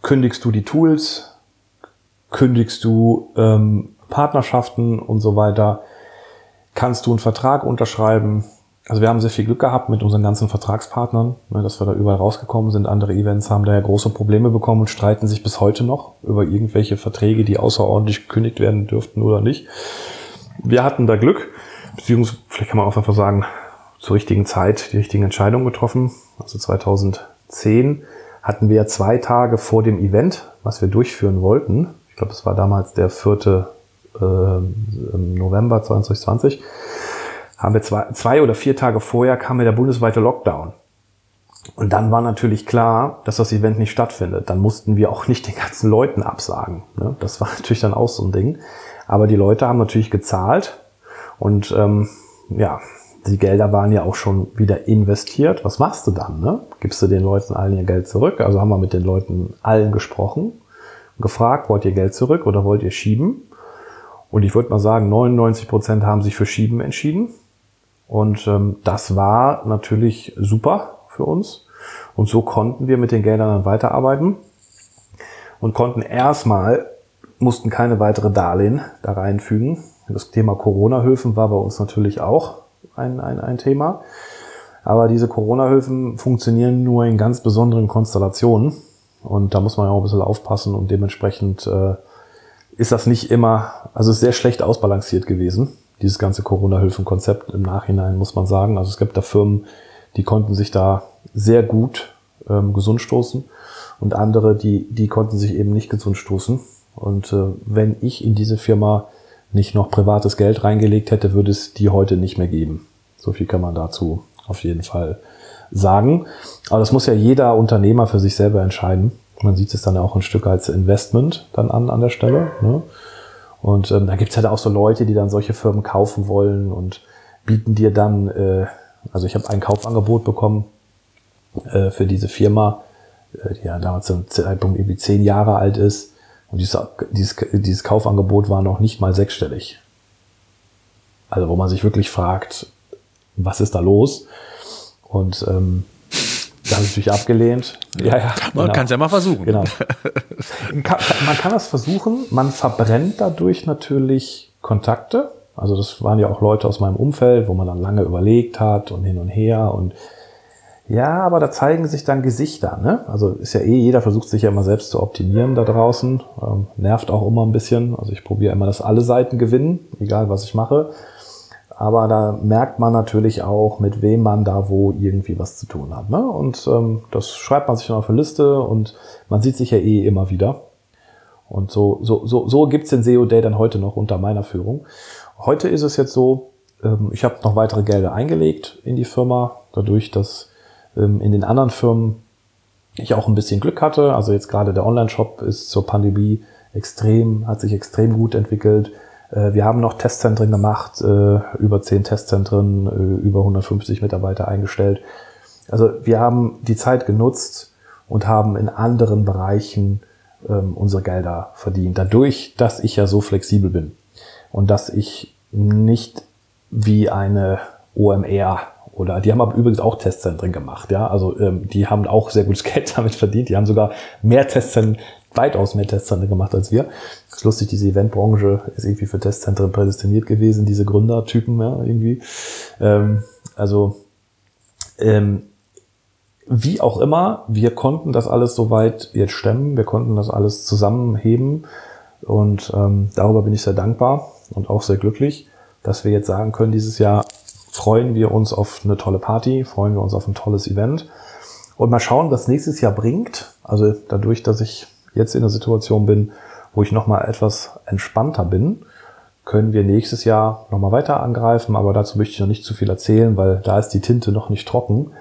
kündigst du die Tools, kündigst du ähm, Partnerschaften und so weiter kannst du einen Vertrag unterschreiben. Also wir haben sehr viel Glück gehabt mit unseren ganzen Vertragspartnern, ne, dass wir da überall rausgekommen sind. Andere Events haben daher große Probleme bekommen und streiten sich bis heute noch über irgendwelche Verträge, die außerordentlich gekündigt werden dürften oder nicht. Wir hatten da Glück, beziehungsweise vielleicht kann man auch einfach sagen, zur richtigen Zeit die richtigen Entscheidungen getroffen. Also 2010 hatten wir zwei Tage vor dem Event, was wir durchführen wollten. Ich glaube, es war damals der vierte äh, November 2020, haben wir zwei, zwei oder vier Tage vorher kam mir der bundesweite Lockdown. Und dann war natürlich klar, dass das Event nicht stattfindet. Dann mussten wir auch nicht den ganzen Leuten absagen. Ne? Das war natürlich dann auch so ein Ding. Aber die Leute haben natürlich gezahlt und ähm, ja, die Gelder waren ja auch schon wieder investiert. Was machst du dann? Ne? Gibst du den Leuten allen ihr Geld zurück? Also haben wir mit den Leuten allen gesprochen, gefragt, wollt ihr Geld zurück oder wollt ihr schieben? Und ich würde mal sagen, 99 Prozent haben sich für Schieben entschieden. Und ähm, das war natürlich super für uns. Und so konnten wir mit den Geldern dann weiterarbeiten und konnten erstmal, mussten keine weitere Darlehen da reinfügen. Das Thema Corona-Höfen war bei uns natürlich auch ein, ein, ein Thema. Aber diese Corona-Höfen funktionieren nur in ganz besonderen Konstellationen. Und da muss man ja auch ein bisschen aufpassen und dementsprechend äh, ist das nicht immer, also sehr schlecht ausbalanciert gewesen, dieses ganze Corona-Hilfen-Konzept im Nachhinein, muss man sagen. Also es gibt da Firmen, die konnten sich da sehr gut ähm, gesund stoßen und andere, die, die konnten sich eben nicht gesund stoßen. Und äh, wenn ich in diese Firma nicht noch privates Geld reingelegt hätte, würde es die heute nicht mehr geben. So viel kann man dazu auf jeden Fall sagen. Aber das muss ja jeder Unternehmer für sich selber entscheiden. Man sieht es dann auch ein Stück als Investment dann an an der Stelle. Ne? Und ähm, da gibt's halt auch so Leute, die dann solche Firmen kaufen wollen und bieten dir dann, äh, also ich habe ein Kaufangebot bekommen äh, für diese Firma, äh, die ja damals zum Zeitpunkt irgendwie zehn Jahre alt ist. Und dieses, dieses, dieses Kaufangebot war noch nicht mal sechsstellig. Also wo man sich wirklich fragt, was ist da los? Und ähm, da habe ich natürlich abgelehnt. Ja, ja. Man genau. kann es ja mal versuchen. Genau. man kann das versuchen. Man verbrennt dadurch natürlich Kontakte. Also das waren ja auch Leute aus meinem Umfeld, wo man dann lange überlegt hat und hin und her und ja, aber da zeigen sich dann Gesichter. Ne? Also ist ja eh, jeder versucht sich ja immer selbst zu optimieren da draußen. Ähm, nervt auch immer ein bisschen. Also ich probiere immer, dass alle Seiten gewinnen, egal was ich mache. Aber da merkt man natürlich auch, mit wem man da wo irgendwie was zu tun hat. Ne? Und ähm, das schreibt man sich dann auf eine Liste und man sieht sich ja eh immer wieder. Und so, so, so, so gibt's den SEO Day dann heute noch unter meiner Führung. Heute ist es jetzt so, ähm, ich habe noch weitere Gelder eingelegt in die Firma, dadurch, dass ähm, in den anderen Firmen ich auch ein bisschen Glück hatte. Also jetzt gerade der Online-Shop ist zur Pandemie extrem, hat sich extrem gut entwickelt. Äh, wir haben noch Testzentren gemacht, äh, über zehn Testzentren, äh, über 150 Mitarbeiter eingestellt. Also wir haben die Zeit genutzt und haben in anderen Bereichen ähm, unsere Gelder verdient. Dadurch, dass ich ja so flexibel bin und dass ich nicht wie eine OMR oder die haben aber übrigens auch Testzentren gemacht, ja. Also ähm, die haben auch sehr gutes Geld damit verdient. Die haben sogar mehr Testzentren weitaus mehr Testzentren gemacht als wir. Das ist lustig, diese Eventbranche ist irgendwie für Testzentren prädestiniert gewesen, diese Gründertypen, ja, irgendwie. Ähm, also, ähm, wie auch immer, wir konnten das alles soweit jetzt stemmen, wir konnten das alles zusammenheben und ähm, darüber bin ich sehr dankbar und auch sehr glücklich, dass wir jetzt sagen können, dieses Jahr freuen wir uns auf eine tolle Party, freuen wir uns auf ein tolles Event und mal schauen, was nächstes Jahr bringt. Also dadurch, dass ich jetzt in der Situation bin, wo ich nochmal etwas entspannter bin, können wir nächstes Jahr nochmal weiter angreifen, aber dazu möchte ich noch nicht zu viel erzählen, weil da ist die Tinte noch nicht trocken.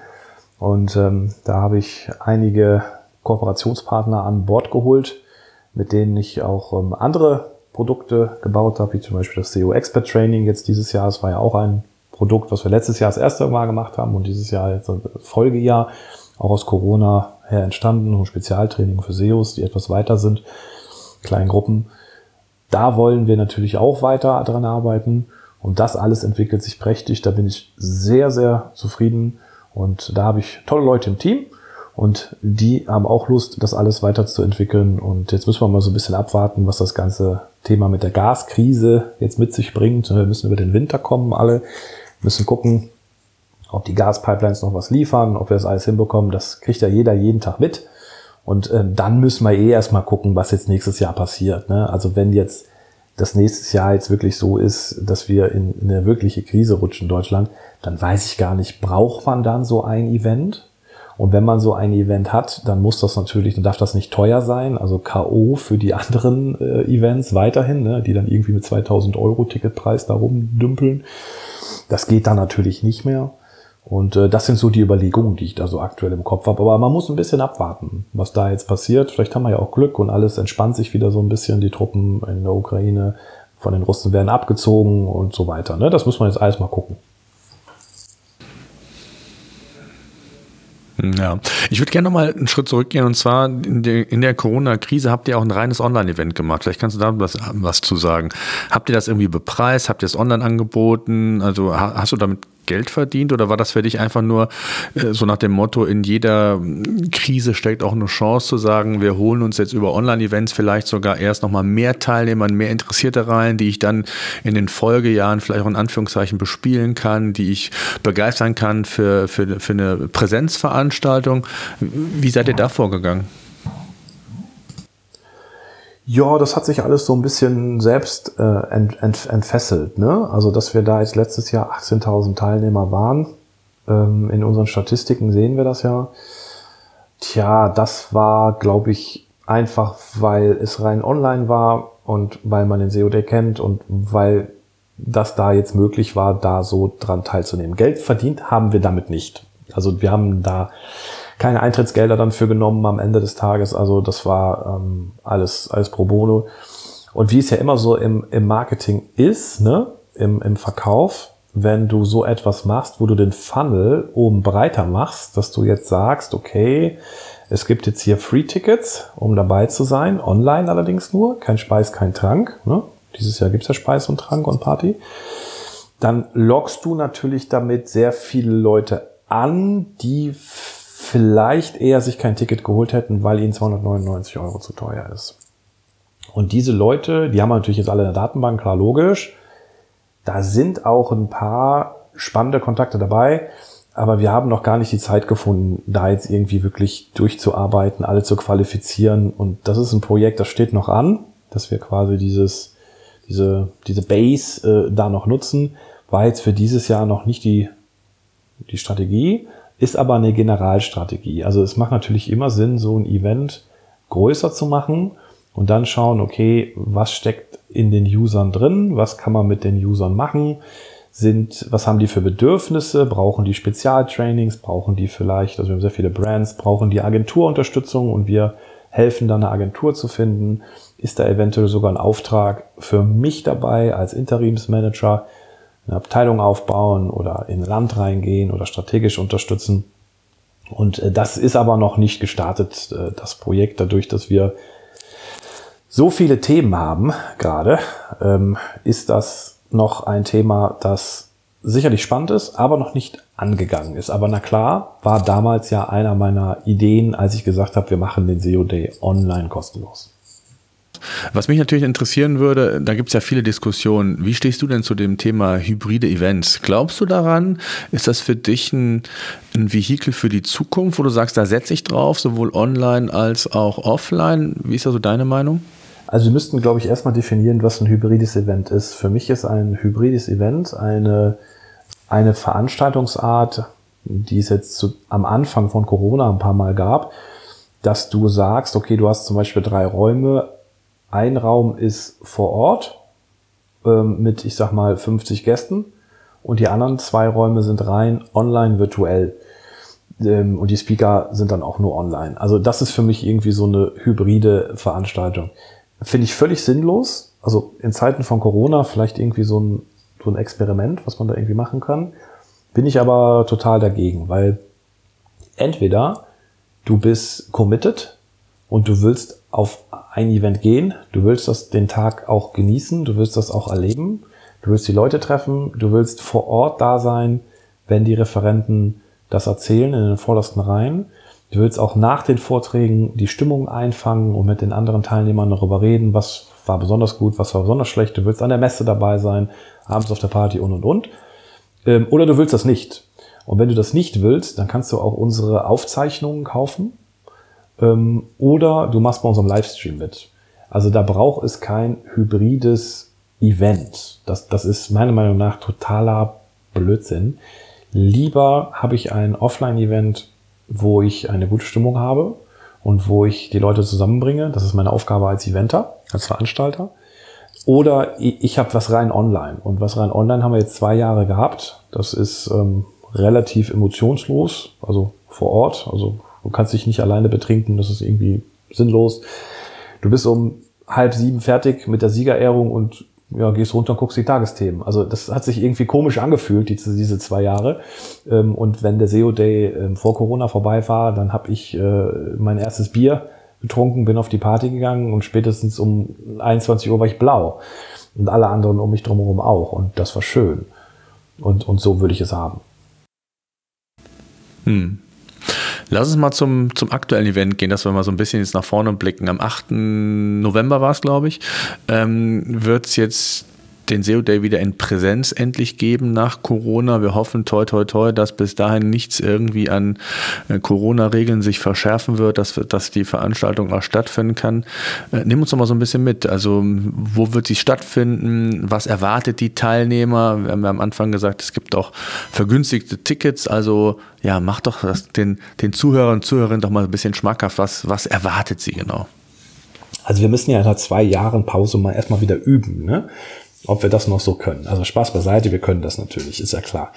Und ähm, da habe ich einige Kooperationspartner an Bord geholt, mit denen ich auch ähm, andere Produkte gebaut habe, wie zum Beispiel das SEO Expert Training jetzt dieses Jahr. Es war ja auch ein Produkt, was wir letztes Jahr das erste Mal gemacht haben und dieses Jahr jetzt Folgejahr, auch aus Corona her entstanden, Spezialtraining für SEOs, die etwas weiter sind, kleinen Gruppen. Da wollen wir natürlich auch weiter dran arbeiten und das alles entwickelt sich prächtig. Da bin ich sehr, sehr zufrieden und da habe ich tolle Leute im Team und die haben auch Lust, das alles weiterzuentwickeln. Und jetzt müssen wir mal so ein bisschen abwarten, was das ganze Thema mit der Gaskrise jetzt mit sich bringt. Wir müssen über den Winter kommen, alle müssen gucken, ob die Gaspipelines noch was liefern, ob wir das alles hinbekommen, das kriegt ja jeder jeden Tag mit. Und äh, dann müssen wir eh erstmal gucken, was jetzt nächstes Jahr passiert. Ne? Also wenn jetzt das nächste Jahr jetzt wirklich so ist, dass wir in, in eine wirkliche Krise rutschen in Deutschland, dann weiß ich gar nicht, braucht man dann so ein Event? Und wenn man so ein Event hat, dann muss das natürlich, dann darf das nicht teuer sein, also K.O. für die anderen äh, Events weiterhin, ne, die dann irgendwie mit 2000 Euro Ticketpreis da rumdümpeln. Das geht dann natürlich nicht mehr. Und äh, das sind so die Überlegungen, die ich da so aktuell im Kopf habe. Aber man muss ein bisschen abwarten, was da jetzt passiert. Vielleicht haben wir ja auch Glück und alles entspannt sich wieder so ein bisschen. Die Truppen in der Ukraine von den Russen werden abgezogen und so weiter. Ne? Das muss man jetzt alles mal gucken. Ja, ich würde gerne noch mal einen Schritt zurückgehen und zwar in der, in der Corona-Krise habt ihr auch ein reines Online-Event gemacht. Vielleicht kannst du da was, was zu sagen. Habt ihr das irgendwie bepreist? Habt ihr es online angeboten? Also hast du damit Geld verdient oder war das für dich einfach nur äh, so nach dem Motto, in jeder Krise steckt auch eine Chance zu sagen, wir holen uns jetzt über Online-Events vielleicht sogar erst nochmal mehr Teilnehmer, mehr Interessierte rein, die ich dann in den Folgejahren vielleicht auch in Anführungszeichen bespielen kann, die ich begeistern kann für, für, für eine Präsenzveranstaltung. Wie seid ihr da vorgegangen? Ja, das hat sich alles so ein bisschen selbst äh, ent, ent, entfesselt. Ne? Also, dass wir da jetzt letztes Jahr 18.000 Teilnehmer waren, ähm, in unseren Statistiken sehen wir das ja. Tja, das war, glaube ich, einfach, weil es rein online war und weil man den SEOD kennt und weil das da jetzt möglich war, da so dran teilzunehmen. Geld verdient haben wir damit nicht. Also wir haben da keine Eintrittsgelder dann für genommen am Ende des Tages. Also das war ähm, alles, alles pro bono. Und wie es ja immer so im, im Marketing ist, ne, im, im Verkauf, wenn du so etwas machst, wo du den Funnel oben breiter machst, dass du jetzt sagst, okay, es gibt jetzt hier Free Tickets, um dabei zu sein, online allerdings nur, kein Speis, kein Trank. Ne? Dieses Jahr gibt's ja Speis und Trank und Party. Dann lockst du natürlich damit sehr viele Leute an, die vielleicht eher sich kein Ticket geholt hätten, weil ihnen 299 Euro zu teuer ist. Und diese Leute, die haben natürlich jetzt alle eine Datenbank, klar logisch. Da sind auch ein paar spannende Kontakte dabei, aber wir haben noch gar nicht die Zeit gefunden, da jetzt irgendwie wirklich durchzuarbeiten, alle zu qualifizieren. Und das ist ein Projekt, das steht noch an, dass wir quasi dieses, diese, diese Base äh, da noch nutzen. War jetzt für dieses Jahr noch nicht die, die Strategie, ist aber eine Generalstrategie. Also es macht natürlich immer Sinn, so ein Event größer zu machen und dann schauen, okay, was steckt in den Usern drin, was kann man mit den Usern machen, sind, was haben die für Bedürfnisse, brauchen die Spezialtrainings, brauchen die vielleicht, also wir haben sehr viele Brands, brauchen die Agenturunterstützung und wir helfen dann eine Agentur zu finden, ist da eventuell sogar ein Auftrag für mich dabei als Interimsmanager, eine Abteilung aufbauen oder in Land reingehen oder strategisch unterstützen. Und äh, das ist aber noch nicht gestartet, äh, das Projekt, dadurch, dass wir so viele Themen haben gerade, ähm, ist das noch ein Thema, das sicherlich spannend ist, aber noch nicht angegangen ist. Aber na klar, war damals ja einer meiner Ideen, als ich gesagt habe, wir machen den SEO Day online kostenlos. Was mich natürlich interessieren würde, da gibt es ja viele Diskussionen. Wie stehst du denn zu dem Thema hybride Events? Glaubst du daran? Ist das für dich ein, ein Vehikel für die Zukunft, wo du sagst, da setze ich drauf, sowohl online als auch offline? Wie ist da so deine Meinung? Also wir müssten, glaube ich, erstmal definieren, was ein hybrides Event ist. Für mich ist ein hybrides Event eine, eine Veranstaltungsart, die es jetzt zu, am Anfang von Corona ein paar Mal gab, dass du sagst, okay, du hast zum Beispiel drei Räume. Ein Raum ist vor Ort ähm, mit, ich sag mal, 50 Gästen und die anderen zwei Räume sind rein online virtuell. Ähm, und die Speaker sind dann auch nur online. Also das ist für mich irgendwie so eine hybride Veranstaltung. Finde ich völlig sinnlos. Also in Zeiten von Corona vielleicht irgendwie so ein, so ein Experiment, was man da irgendwie machen kann. Bin ich aber total dagegen, weil entweder du bist committed und du willst auf ein Event gehen, du willst das den Tag auch genießen, du willst das auch erleben, du willst die Leute treffen, du willst vor Ort da sein, wenn die Referenten das erzählen in den vordersten Reihen Du willst auch nach den Vorträgen die Stimmung einfangen und mit den anderen Teilnehmern darüber reden, was war besonders gut, was war besonders schlecht. Du willst an der Messe dabei sein, abends auf der Party und und und. Ähm, oder du willst das nicht. Und wenn du das nicht willst, dann kannst du auch unsere Aufzeichnungen kaufen. Ähm, oder du machst bei unserem Livestream mit. Also da braucht es kein hybrides Event. Das, das ist meiner Meinung nach totaler Blödsinn. Lieber habe ich ein Offline-Event wo ich eine gute Stimmung habe und wo ich die Leute zusammenbringe. Das ist meine Aufgabe als Eventer, als Veranstalter. Oder ich habe was rein online. Und was rein online haben wir jetzt zwei Jahre gehabt. Das ist ähm, relativ emotionslos, also vor Ort. Also du kannst dich nicht alleine betrinken, das ist irgendwie sinnlos. Du bist um halb sieben fertig mit der Siegerehrung und ja, gehst runter und guckst die Tagesthemen. Also das hat sich irgendwie komisch angefühlt, diese, diese zwei Jahre. Ähm, und wenn der SEO Day ähm, vor Corona vorbei war, dann habe ich äh, mein erstes Bier getrunken, bin auf die Party gegangen und spätestens um 21 Uhr war ich blau. Und alle anderen um mich drumherum auch. Und das war schön. Und, und so würde ich es haben. Hm. Lass uns mal zum, zum aktuellen Event gehen, dass wir mal so ein bisschen jetzt nach vorne blicken. Am 8. November war es, glaube ich, ähm, wird es jetzt den SEO Day wieder in Präsenz endlich geben nach Corona. Wir hoffen toi toi toi, dass bis dahin nichts irgendwie an äh, Corona-Regeln sich verschärfen wird, dass, dass die Veranstaltung auch stattfinden kann. Äh, nimm uns doch mal so ein bisschen mit. Also wo wird sie stattfinden? Was erwartet die Teilnehmer? Wir haben ja am Anfang gesagt, es gibt auch vergünstigte Tickets. Also ja, mach doch das, den, den Zuhörern und Zuhörerinnen doch mal ein bisschen schmackhaft. Was, was erwartet sie genau? Also wir müssen ja nach zwei Jahren Pause mal erstmal wieder üben. Ne? Ob wir das noch so können. Also Spaß beiseite, wir können das natürlich, ist ja klar.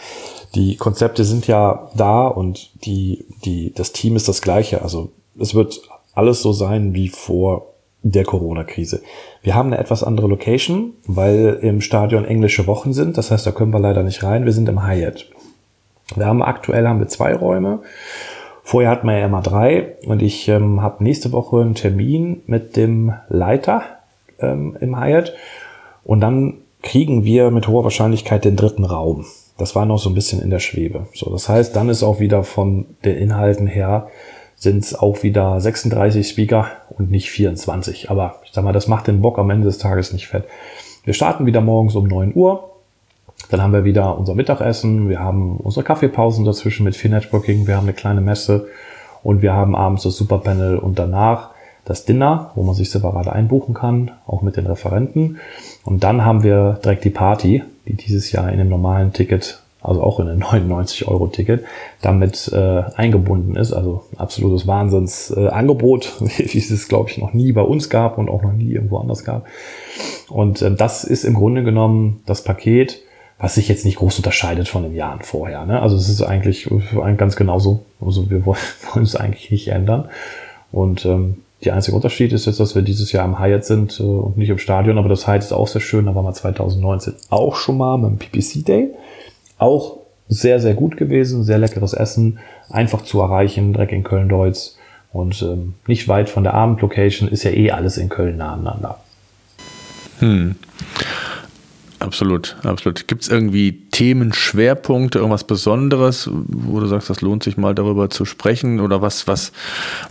Die Konzepte sind ja da und die, die, das Team ist das gleiche. Also es wird alles so sein wie vor der Corona-Krise. Wir haben eine etwas andere Location, weil im Stadion englische Wochen sind. Das heißt, da können wir leider nicht rein. Wir sind im Hyatt. Wir haben aktuell haben wir zwei Räume. Vorher hatten wir ja immer drei und ich ähm, habe nächste Woche einen Termin mit dem Leiter ähm, im Hyatt und dann kriegen wir mit hoher Wahrscheinlichkeit den dritten Raum. Das war noch so ein bisschen in der Schwebe. So, das heißt, dann ist auch wieder von den Inhalten her sind es auch wieder 36 Speaker und nicht 24. Aber ich sag mal, das macht den Bock am Ende des Tages nicht fett. Wir starten wieder morgens um 9 Uhr. Dann haben wir wieder unser Mittagessen. Wir haben unsere Kaffeepausen dazwischen mit viel Networking. Wir haben eine kleine Messe und wir haben abends das Superpanel und danach das Dinner, wo man sich separat einbuchen kann, auch mit den Referenten. Und dann haben wir direkt die Party, die dieses Jahr in dem normalen Ticket also auch in ein 99-Euro-Ticket, damit äh, eingebunden ist. Also absolutes Wahnsinnsangebot, äh, wie es es, glaube ich, noch nie bei uns gab und auch noch nie irgendwo anders gab. Und äh, das ist im Grunde genommen das Paket, was sich jetzt nicht groß unterscheidet von den Jahren vorher. Ne? Also es ist eigentlich ganz genauso. Also wir wollen, wollen es eigentlich nicht ändern. Und ähm, der einzige Unterschied ist jetzt, dass wir dieses Jahr im Hyatt sind äh, und nicht im Stadion, aber das Hyatt ist auch sehr schön. Da waren wir 2019 auch schon mal beim PPC Day. Auch sehr, sehr gut gewesen, sehr leckeres Essen, einfach zu erreichen, direkt in Köln-Deutz und ähm, nicht weit von der Abendlocation, ist ja eh alles in Köln nah aneinander. Hm. Absolut, absolut. Gibt es irgendwie Themenschwerpunkte, irgendwas Besonderes, wo du sagst, das lohnt sich mal darüber zu sprechen oder was, was,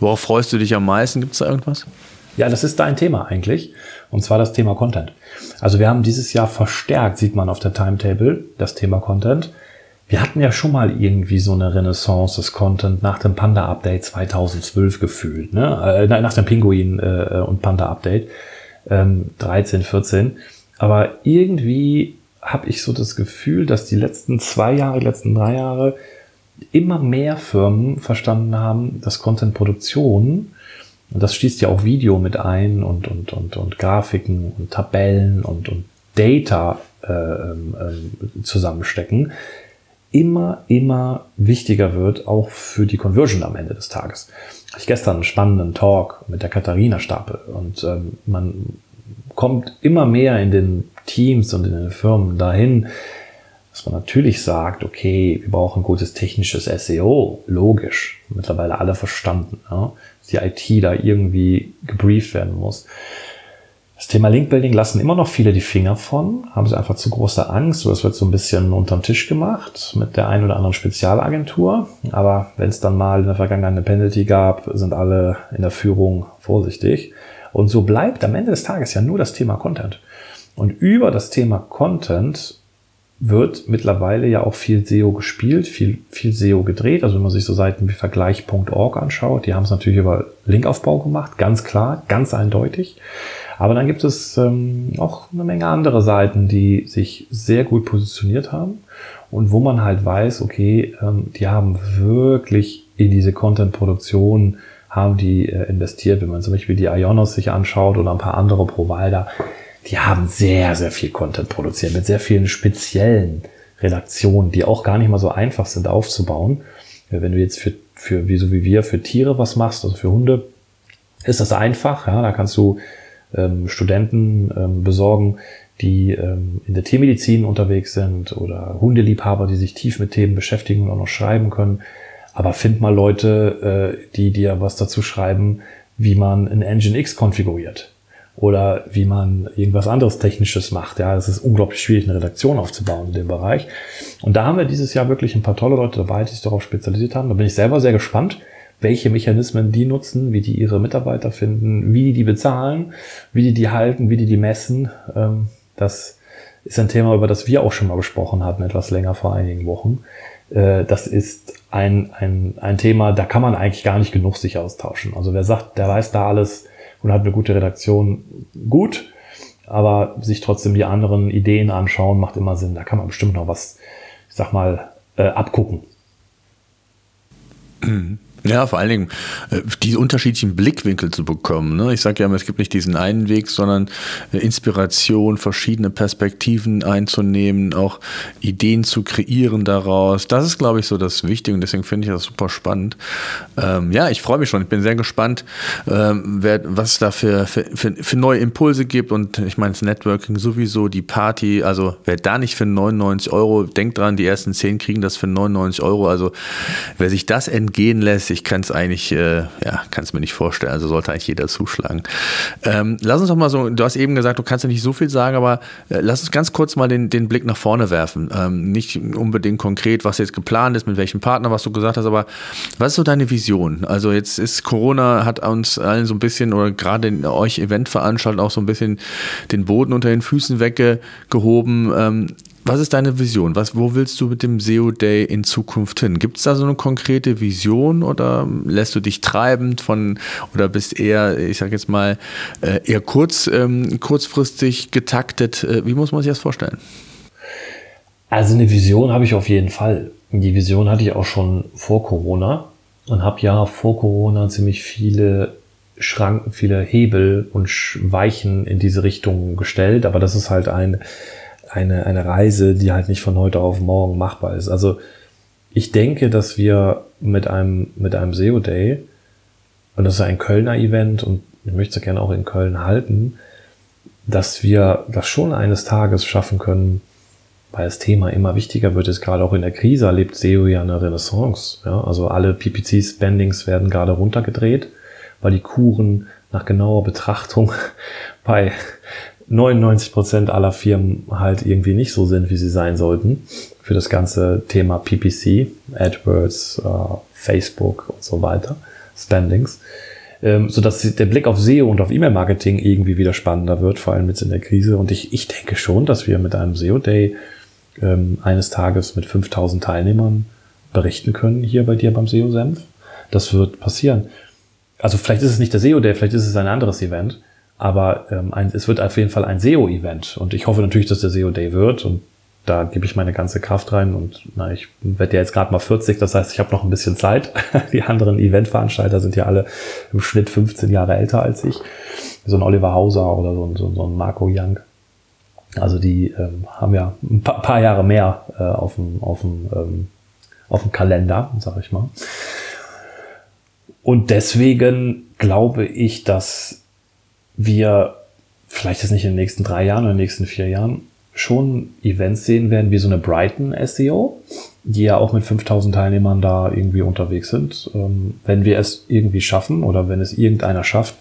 worauf freust du dich am meisten? Gibt es da irgendwas? Ja, das ist dein Thema eigentlich. Und zwar das Thema Content. Also wir haben dieses Jahr verstärkt, sieht man auf der Timetable, das Thema Content. Wir hatten ja schon mal irgendwie so eine Renaissance des Content nach dem Panda-Update 2012 gefühlt, ne? Äh, nach dem Pinguin- äh, und Panda-Update ähm, 13, 14. Aber irgendwie habe ich so das Gefühl, dass die letzten zwei Jahre, die letzten drei Jahre immer mehr Firmen verstanden haben, dass Content-Produktion und das schließt ja auch Video mit ein und, und, und, und Grafiken und Tabellen und, und Data äh, äh, zusammenstecken, immer, immer wichtiger wird, auch für die Conversion am Ende des Tages. Ich gestern einen spannenden Talk mit der Katharina Stapel und ähm, man kommt immer mehr in den Teams und in den Firmen dahin, dass man natürlich sagt, okay, wir brauchen gutes technisches SEO, logisch, mittlerweile alle verstanden. Ja? die IT da irgendwie gebrieft werden muss. Das Thema Linkbuilding lassen immer noch viele die Finger von, haben sie einfach zu große Angst, oder es wird so ein bisschen unterm Tisch gemacht mit der einen oder anderen Spezialagentur. Aber wenn es dann mal in der Vergangenheit eine Penalty gab, sind alle in der Führung vorsichtig. Und so bleibt am Ende des Tages ja nur das Thema Content. Und über das Thema Content wird mittlerweile ja auch viel SEO gespielt, viel, viel SEO gedreht. Also wenn man sich so Seiten wie Vergleich.org anschaut, die haben es natürlich über Linkaufbau gemacht, ganz klar, ganz eindeutig. Aber dann gibt es ähm, auch eine Menge andere Seiten, die sich sehr gut positioniert haben und wo man halt weiß, okay, ähm, die haben wirklich in diese Content-Produktion haben die äh, investiert. Wenn man zum Beispiel die Ionos sich anschaut oder ein paar andere Provider, die haben sehr, sehr viel Content produziert mit sehr vielen speziellen Redaktionen, die auch gar nicht mal so einfach sind aufzubauen. Wenn du jetzt für, für wie so wie wir, für Tiere was machst, also für Hunde, ist das einfach. Ja, da kannst du ähm, Studenten ähm, besorgen, die ähm, in der Tiermedizin unterwegs sind oder Hundeliebhaber, die sich tief mit Themen beschäftigen und auch noch schreiben können. Aber find mal Leute, äh, die dir was dazu schreiben, wie man ein Engine X konfiguriert oder wie man irgendwas anderes Technisches macht. Ja, es ist unglaublich schwierig, eine Redaktion aufzubauen in dem Bereich. Und da haben wir dieses Jahr wirklich ein paar tolle Leute dabei, die sich darauf spezialisiert haben. Da bin ich selber sehr gespannt, welche Mechanismen die nutzen, wie die ihre Mitarbeiter finden, wie die die bezahlen, wie die die halten, wie die die messen. Ähm, das ist ein Thema, über das wir auch schon mal gesprochen hatten, etwas länger vor einigen Wochen. Äh, das ist ein, ein, ein Thema, da kann man eigentlich gar nicht genug sich austauschen. Also wer sagt, der weiß da alles, und hat eine gute Redaktion, gut. Aber sich trotzdem die anderen Ideen anschauen, macht immer Sinn. Da kann man bestimmt noch was, ich sag mal, äh, abgucken. Ja, vor allen Dingen äh, diese unterschiedlichen Blickwinkel zu bekommen. Ne? Ich sage ja immer, es gibt nicht diesen einen Weg, sondern äh, Inspiration, verschiedene Perspektiven einzunehmen, auch Ideen zu kreieren daraus. Das ist, glaube ich, so das Wichtige und deswegen finde ich das super spannend. Ähm, ja, ich freue mich schon. Ich bin sehr gespannt, ähm, was es da für, für, für, für, neue Impulse gibt und ich meine, das Networking sowieso, die Party, also wer da nicht für 99 Euro, denkt dran, die ersten 10 kriegen das für 99 Euro. Also wer sich das entgehen lässt, ich kann es eigentlich, äh, ja, kann es mir nicht vorstellen. Also sollte eigentlich jeder zuschlagen. Ähm, lass uns doch mal so, du hast eben gesagt, du kannst ja nicht so viel sagen, aber äh, lass uns ganz kurz mal den, den Blick nach vorne werfen. Ähm, nicht unbedingt konkret, was jetzt geplant ist, mit welchem Partner, was du gesagt hast, aber was ist so deine Vision? Also jetzt ist Corona, hat uns allen so ein bisschen oder gerade euch Eventveranstaltern auch so ein bisschen den Boden unter den Füßen weggehoben. Ähm, was ist deine Vision? Was, wo willst du mit dem SEO Day in Zukunft hin? Gibt es da so eine konkrete Vision oder lässt du dich treibend von oder bist eher, ich sag jetzt mal, äh, eher kurz, ähm, kurzfristig getaktet? Äh, wie muss man sich das vorstellen? Also eine Vision habe ich auf jeden Fall. Die Vision hatte ich auch schon vor Corona und habe ja vor Corona ziemlich viele Schranken, viele Hebel und Weichen in diese Richtung gestellt. Aber das ist halt ein eine, eine Reise, die halt nicht von heute auf morgen machbar ist. Also ich denke, dass wir mit einem, mit einem SEO Day, und das ist ein Kölner Event und ich möchte es gerne auch in Köln halten, dass wir das schon eines Tages schaffen können, weil das Thema immer wichtiger wird, ist gerade auch in der Krise erlebt SEO ja eine Renaissance. Ja? Also alle PPC-Spendings werden gerade runtergedreht, weil die Kuren nach genauer Betrachtung bei 99 Prozent aller Firmen halt irgendwie nicht so sind, wie sie sein sollten für das ganze Thema PPC, AdWords, äh, Facebook und so weiter, Spendings, ähm, so dass der Blick auf SEO und auf E-Mail-Marketing irgendwie wieder spannender wird, vor allem jetzt in der Krise. Und ich, ich denke schon, dass wir mit einem SEO Day ähm, eines Tages mit 5000 Teilnehmern berichten können hier bei dir beim SEO Senf. Das wird passieren. Also vielleicht ist es nicht der SEO Day, vielleicht ist es ein anderes Event. Aber ähm, ein, es wird auf jeden Fall ein SEO-Event. Und ich hoffe natürlich, dass der SEO-Day wird. Und da gebe ich meine ganze Kraft rein. Und na, ich werde ja jetzt gerade mal 40, das heißt, ich habe noch ein bisschen Zeit. Die anderen Eventveranstalter sind ja alle im Schnitt 15 Jahre älter als ich. So ein Oliver Hauser oder so, so, so ein Marco Young. Also die ähm, haben ja ein paar, paar Jahre mehr äh, auf dem, auf dem, ähm, auf dem Kalender, sag ich mal. Und deswegen glaube ich, dass wir vielleicht jetzt nicht in den nächsten drei Jahren oder in den nächsten vier Jahren schon Events sehen werden wie so eine Brighton SEO, die ja auch mit 5000 Teilnehmern da irgendwie unterwegs sind. Ähm, wenn wir es irgendwie schaffen oder wenn es irgendeiner schafft,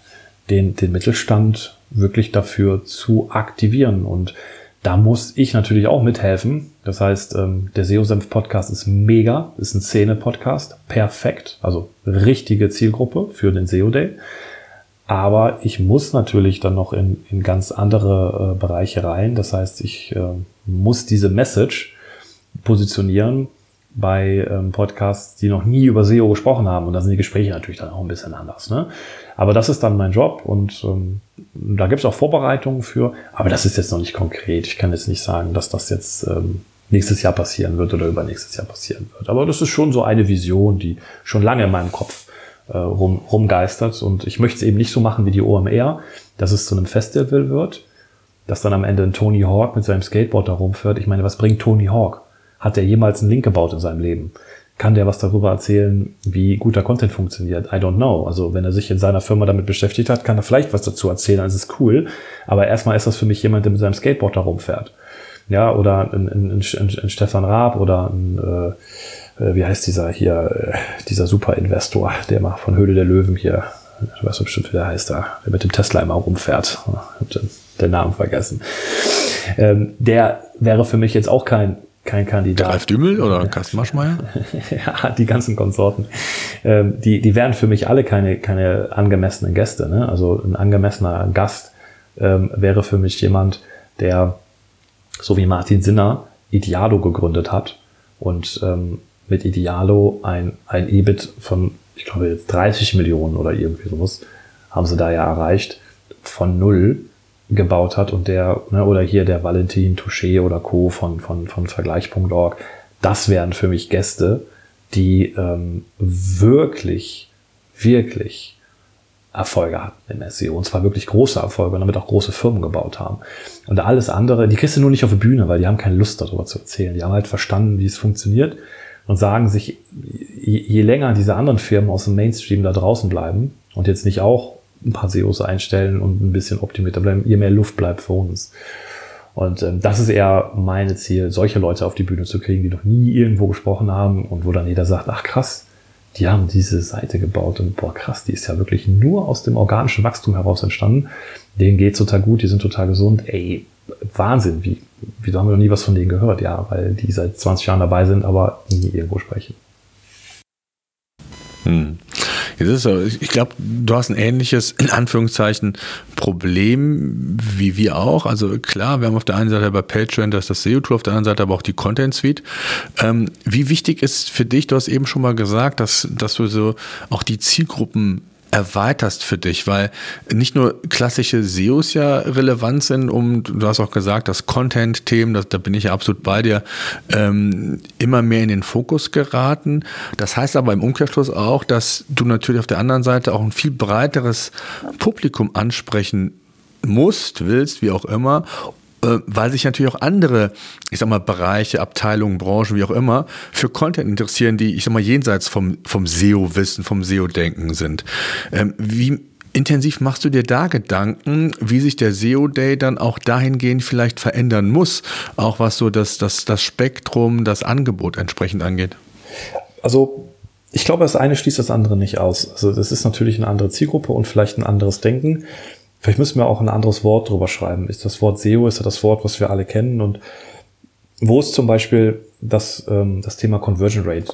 den, den Mittelstand wirklich dafür zu aktivieren. Und da muss ich natürlich auch mithelfen. Das heißt, ähm, der SEO-Senf-Podcast ist mega, ist ein Szene-Podcast, perfekt, also richtige Zielgruppe für den SEO-Day. Aber ich muss natürlich dann noch in, in ganz andere äh, Bereiche rein. Das heißt, ich äh, muss diese Message positionieren bei ähm, Podcasts, die noch nie über SEO gesprochen haben. Und da sind die Gespräche natürlich dann auch ein bisschen anders. Ne? Aber das ist dann mein Job und ähm, da gibt es auch Vorbereitungen für. Aber das ist jetzt noch nicht konkret. Ich kann jetzt nicht sagen, dass das jetzt ähm, nächstes Jahr passieren wird oder übernächstes Jahr passieren wird. Aber das ist schon so eine Vision, die schon lange in meinem Kopf äh, rum, rumgeistert. Und ich möchte es eben nicht so machen wie die OMR, dass es zu einem Festival wird, dass dann am Ende ein Tony Hawk mit seinem Skateboard da rumfährt. Ich meine, was bringt Tony Hawk? Hat er jemals einen Link gebaut in seinem Leben? Kann der was darüber erzählen, wie guter Content funktioniert? I don't know. Also wenn er sich in seiner Firma damit beschäftigt hat, kann er vielleicht was dazu erzählen, also ist cool. Aber erstmal ist das für mich jemand, der mit seinem Skateboard da rumfährt. Ja, oder ein, ein, ein, ein Stefan Raab oder ein äh, wie heißt dieser hier, äh, dieser Super-Investor, der mal von Höhle der Löwen hier, ich weiß bestimmt, wie der heißt da, der mit dem Tesla immer rumfährt. Ich hab den, den Namen vergessen. Ähm, der wäre für mich jetzt auch kein, kein Kandidat. Ralf Dümmel oder Carsten Maschmeyer? ja, die ganzen Konsorten. Ähm, die, die wären für mich alle keine, keine angemessenen Gäste. Ne? Also ein angemessener Gast ähm, wäre für mich jemand, der, so wie Martin Sinner, Idealo gegründet hat und ähm, mit Idealo ein, ein EBIT von, ich glaube jetzt 30 Millionen oder irgendwie sowas, haben sie da ja erreicht, von null gebaut hat und der, ne, oder hier der Valentin Touché oder Co. von, von, von Vergleich.org, das wären für mich Gäste, die ähm, wirklich, wirklich Erfolge hatten im SEO. Und zwar wirklich große Erfolge und damit auch große Firmen gebaut haben. Und alles andere, die kriegst du nur nicht auf die Bühne, weil die haben keine Lust darüber zu erzählen. Die haben halt verstanden, wie es funktioniert und sagen sich, je, länger diese anderen Firmen aus dem Mainstream da draußen bleiben und jetzt nicht auch ein paar SEOs einstellen und ein bisschen optimierter bleiben, je mehr Luft bleibt für uns. Und ähm, das ist eher meine Ziel, solche Leute auf die Bühne zu kriegen, die noch nie irgendwo gesprochen haben und wo dann jeder sagt, ach krass, die haben diese Seite gebaut und boah krass, die ist ja wirklich nur aus dem organischen Wachstum heraus entstanden. Denen geht total gut, die sind total gesund. Ey, Wahnsinn, wie, wieso haben wir noch nie was von denen gehört? Ja, weil die seit 20 Jahren dabei sind, aber nie irgendwo sprechen. Hm. Jetzt ist so, ich glaube, du hast ein ähnliches, in Anführungszeichen, Problem wie wir auch. Also klar, wir haben auf der einen Seite bei Patreon das, das SEO-Tool, auf der anderen Seite aber auch die Content Suite. Ähm, wie wichtig ist für dich, du hast eben schon mal gesagt, dass, dass du so auch die Zielgruppen erweiterst für dich, weil nicht nur klassische SEOs ja relevant sind, um, du hast auch gesagt, dass Content-Themen, da bin ich ja absolut bei dir, ähm, immer mehr in den Fokus geraten. Das heißt aber im Umkehrschluss auch, dass du natürlich auf der anderen Seite auch ein viel breiteres Publikum ansprechen musst, willst, wie auch immer, weil sich natürlich auch andere, ich sag mal, Bereiche, Abteilungen, Branchen, wie auch immer, für Content interessieren, die, ich sag mal, jenseits vom, vom SEO-Wissen, vom SEO-Denken sind. Ähm, wie intensiv machst du dir da Gedanken, wie sich der SEO-Day dann auch dahingehend vielleicht verändern muss, auch was so das, das, das Spektrum, das Angebot entsprechend angeht? Also ich glaube, das eine schließt das andere nicht aus. Also das ist natürlich eine andere Zielgruppe und vielleicht ein anderes Denken. Vielleicht müssen wir auch ein anderes Wort drüber schreiben. Ist das Wort SEO, ist das das Wort, was wir alle kennen? Und wo ist zum Beispiel das, ähm, das Thema Conversion Rate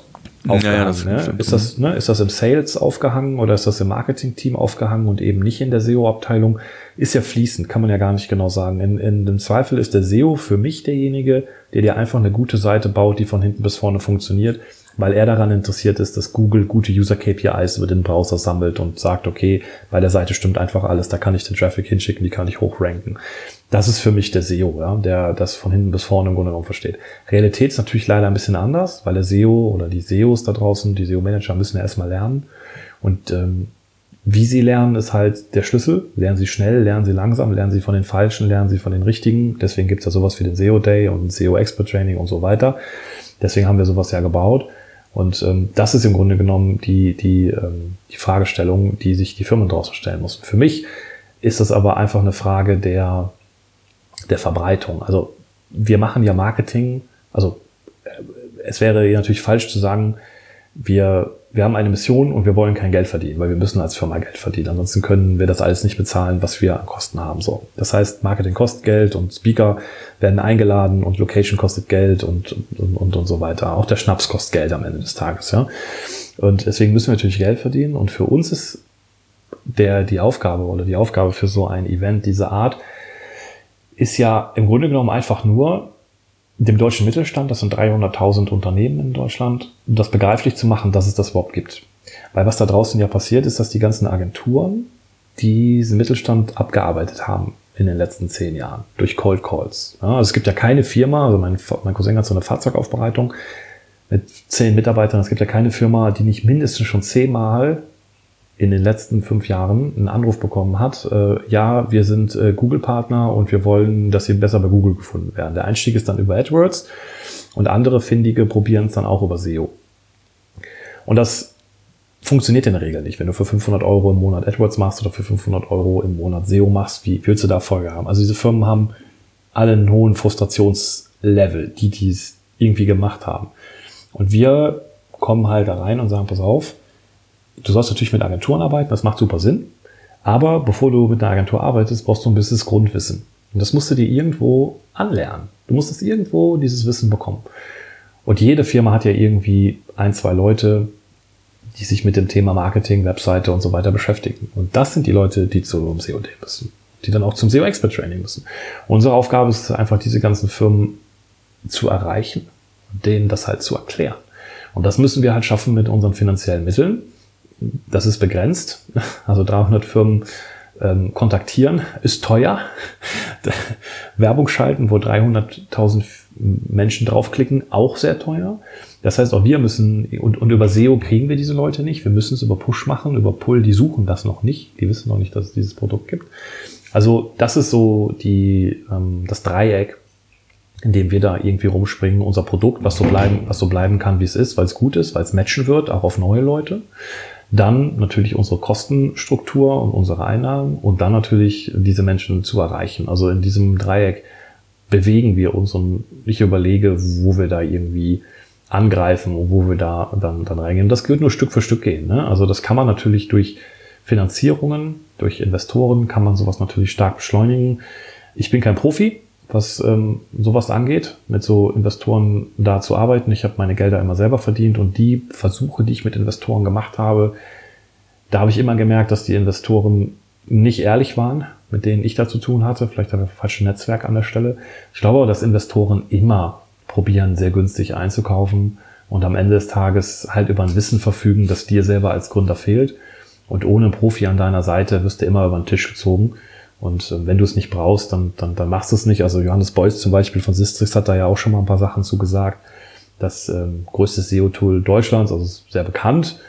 aufgehangen? Ja, das ne? Ist, das, ne, ist das im Sales aufgehangen oder ist das im Marketing-Team aufgehangen und eben nicht in der SEO-Abteilung? Ist ja fließend, kann man ja gar nicht genau sagen. In, in dem Zweifel ist der SEO für mich derjenige, der dir einfach eine gute Seite baut, die von hinten bis vorne funktioniert weil er daran interessiert ist, dass Google gute User KPIs über den Browser sammelt und sagt, okay, bei der Seite stimmt einfach alles, da kann ich den Traffic hinschicken, die kann ich hochranken. Das ist für mich der SEO, ja, der das von hinten bis vorne im Grunde genommen versteht. Realität ist natürlich leider ein bisschen anders, weil der SEO oder die SEOs da draußen, die SEO-Manager müssen ja erstmal lernen. Und ähm, wie sie lernen, ist halt der Schlüssel. Lernen sie schnell, lernen sie langsam, lernen sie von den Falschen, lernen sie von den Richtigen. Deswegen gibt's ja sowas wie den SEO Day und SEO Expert Training und so weiter. Deswegen haben wir sowas ja gebaut. Und ähm, das ist im Grunde genommen die, die, ähm, die Fragestellung, die sich die Firmen draußen stellen müssen. Für mich ist das aber einfach eine Frage der, der Verbreitung. Also wir machen ja Marketing, also äh, es wäre natürlich falsch zu sagen, wir wir haben eine Mission und wir wollen kein Geld verdienen, weil wir müssen als Firma Geld verdienen. Ansonsten können wir das alles nicht bezahlen, was wir an Kosten haben. So. Das heißt, Marketing kostet Geld und Speaker werden eingeladen und Location kostet Geld und, und, und, und so weiter. Auch der Schnaps kostet Geld am Ende des Tages, ja. Und deswegen müssen wir natürlich Geld verdienen. Und für uns ist der, die Aufgabe oder die Aufgabe für so ein Event dieser Art ist ja im Grunde genommen einfach nur, dem deutschen Mittelstand, das sind 300.000 Unternehmen in Deutschland, das begreiflich zu machen, dass es das überhaupt gibt. Weil was da draußen ja passiert, ist, dass die ganzen Agenturen diesen Mittelstand abgearbeitet haben in den letzten zehn Jahren durch Cold Calls. Ja, also es gibt ja keine Firma, also mein, mein Cousin hat so eine Fahrzeugaufbereitung mit zehn Mitarbeitern, es gibt ja keine Firma, die nicht mindestens schon zehnmal in den letzten fünf Jahren einen Anruf bekommen hat, äh, ja, wir sind äh, Google-Partner und wir wollen, dass sie besser bei Google gefunden werden. Der Einstieg ist dann über AdWords und andere Findige probieren es dann auch über SEO. Und das funktioniert in der Regel nicht. Wenn du für 500 Euro im Monat AdWords machst oder für 500 Euro im Monat SEO machst, wie willst du da Folge haben? Also diese Firmen haben alle einen hohen Frustrationslevel, die dies irgendwie gemacht haben. Und wir kommen halt da rein und sagen, pass auf, du sollst natürlich mit Agenturen arbeiten, das macht super Sinn. Aber bevor du mit einer Agentur arbeitest, brauchst du ein bisschen Grundwissen. Und das musst du dir irgendwo anlernen. Du musst es irgendwo dieses Wissen bekommen. Und jede Firma hat ja irgendwie ein, zwei Leute, die sich mit dem Thema Marketing, Webseite und so weiter beschäftigen. Und das sind die Leute, die zum COD müssen, die dann auch zum SEO Expert Training müssen. Unsere Aufgabe ist einfach, diese ganzen Firmen zu erreichen und denen das halt zu erklären. Und das müssen wir halt schaffen mit unseren finanziellen Mitteln das ist begrenzt. Also 300 Firmen ähm, kontaktieren ist teuer. Werbung schalten, wo 300.000 Menschen draufklicken, auch sehr teuer. Das heißt, auch wir müssen, und, und über SEO kriegen wir diese Leute nicht. Wir müssen es über Push machen, über Pull, die suchen das noch nicht. Die wissen noch nicht, dass es dieses Produkt gibt. Also das ist so die, ähm, das Dreieck, in dem wir da irgendwie rumspringen. Unser Produkt, was so bleiben, was so bleiben kann, wie es ist, weil es gut ist, weil es matchen wird, auch auf neue Leute. Dann natürlich unsere Kostenstruktur und unsere Einnahmen und dann natürlich diese Menschen zu erreichen. Also in diesem Dreieck bewegen wir uns und ich überlege, wo wir da irgendwie angreifen und wo wir da dann, dann reingehen. Das wird nur Stück für Stück gehen. Ne? Also das kann man natürlich durch Finanzierungen, durch Investoren kann man sowas natürlich stark beschleunigen. Ich bin kein Profi, was ähm, sowas angeht, mit so Investoren da zu arbeiten. Ich habe meine Gelder immer selber verdient und die Versuche, die ich mit Investoren gemacht habe, da habe ich immer gemerkt, dass die Investoren nicht ehrlich waren, mit denen ich da zu tun hatte. Vielleicht habe ich das falsche Netzwerk an der Stelle. Ich glaube, dass Investoren immer probieren, sehr günstig einzukaufen und am Ende des Tages halt über ein Wissen verfügen, das dir selber als Gründer fehlt. Und ohne Profi an deiner Seite wirst du immer über den Tisch gezogen. Und äh, wenn du es nicht brauchst, dann, dann, dann machst du es nicht. Also Johannes Beuys zum Beispiel von Sistrix hat da ja auch schon mal ein paar Sachen zu gesagt. Das ähm, größte SEO-Tool Deutschlands, also sehr bekannt.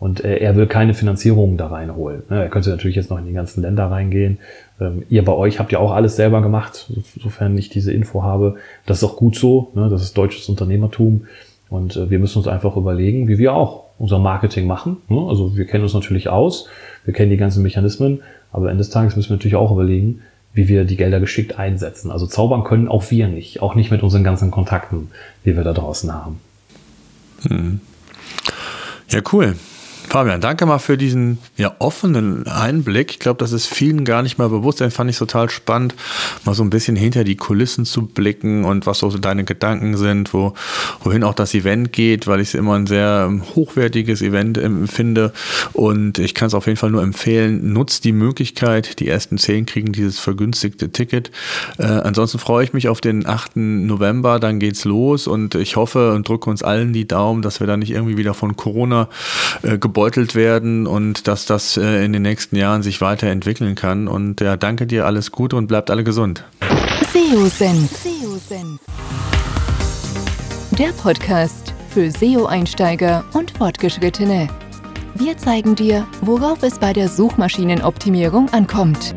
Und äh, er will keine Finanzierung da reinholen. Ne? Er könnte natürlich jetzt noch in die ganzen Länder reingehen. Ähm, ihr bei euch habt ja auch alles selber gemacht, sofern ich diese Info habe. Das ist auch gut so. Ne? Das ist deutsches Unternehmertum. Und äh, wir müssen uns einfach überlegen, wie wir auch unser Marketing machen. Ne? Also wir kennen uns natürlich aus, wir kennen die ganzen Mechanismen, aber Ende des Tages müssen wir natürlich auch überlegen, wie wir die Gelder geschickt einsetzen. Also zaubern können auch wir nicht, auch nicht mit unseren ganzen Kontakten, die wir da draußen haben. Hm. Ja, cool. Fabian, danke mal für diesen ja, offenen Einblick. Ich glaube, das ist vielen gar nicht mal bewusst. Den fand ich total spannend, mal so ein bisschen hinter die Kulissen zu blicken und was so deine Gedanken sind, wo, wohin auch das Event geht, weil ich es immer ein sehr hochwertiges Event empfinde. Und ich kann es auf jeden Fall nur empfehlen, nutzt die Möglichkeit. Die ersten zehn kriegen dieses vergünstigte Ticket. Äh, ansonsten freue ich mich auf den 8. November, dann geht's los und ich hoffe und drücke uns allen die Daumen, dass wir da nicht irgendwie wieder von Corona äh, gebeutelt werden und dass das äh, in den nächsten Jahren sich weiterentwickeln kann. Und ja, danke dir, alles Gute und bleibt alle gesund. SEO-Senf. Der Podcast für SEO-Einsteiger und Fortgeschrittene. Wir zeigen dir, worauf es bei der Suchmaschinenoptimierung ankommt.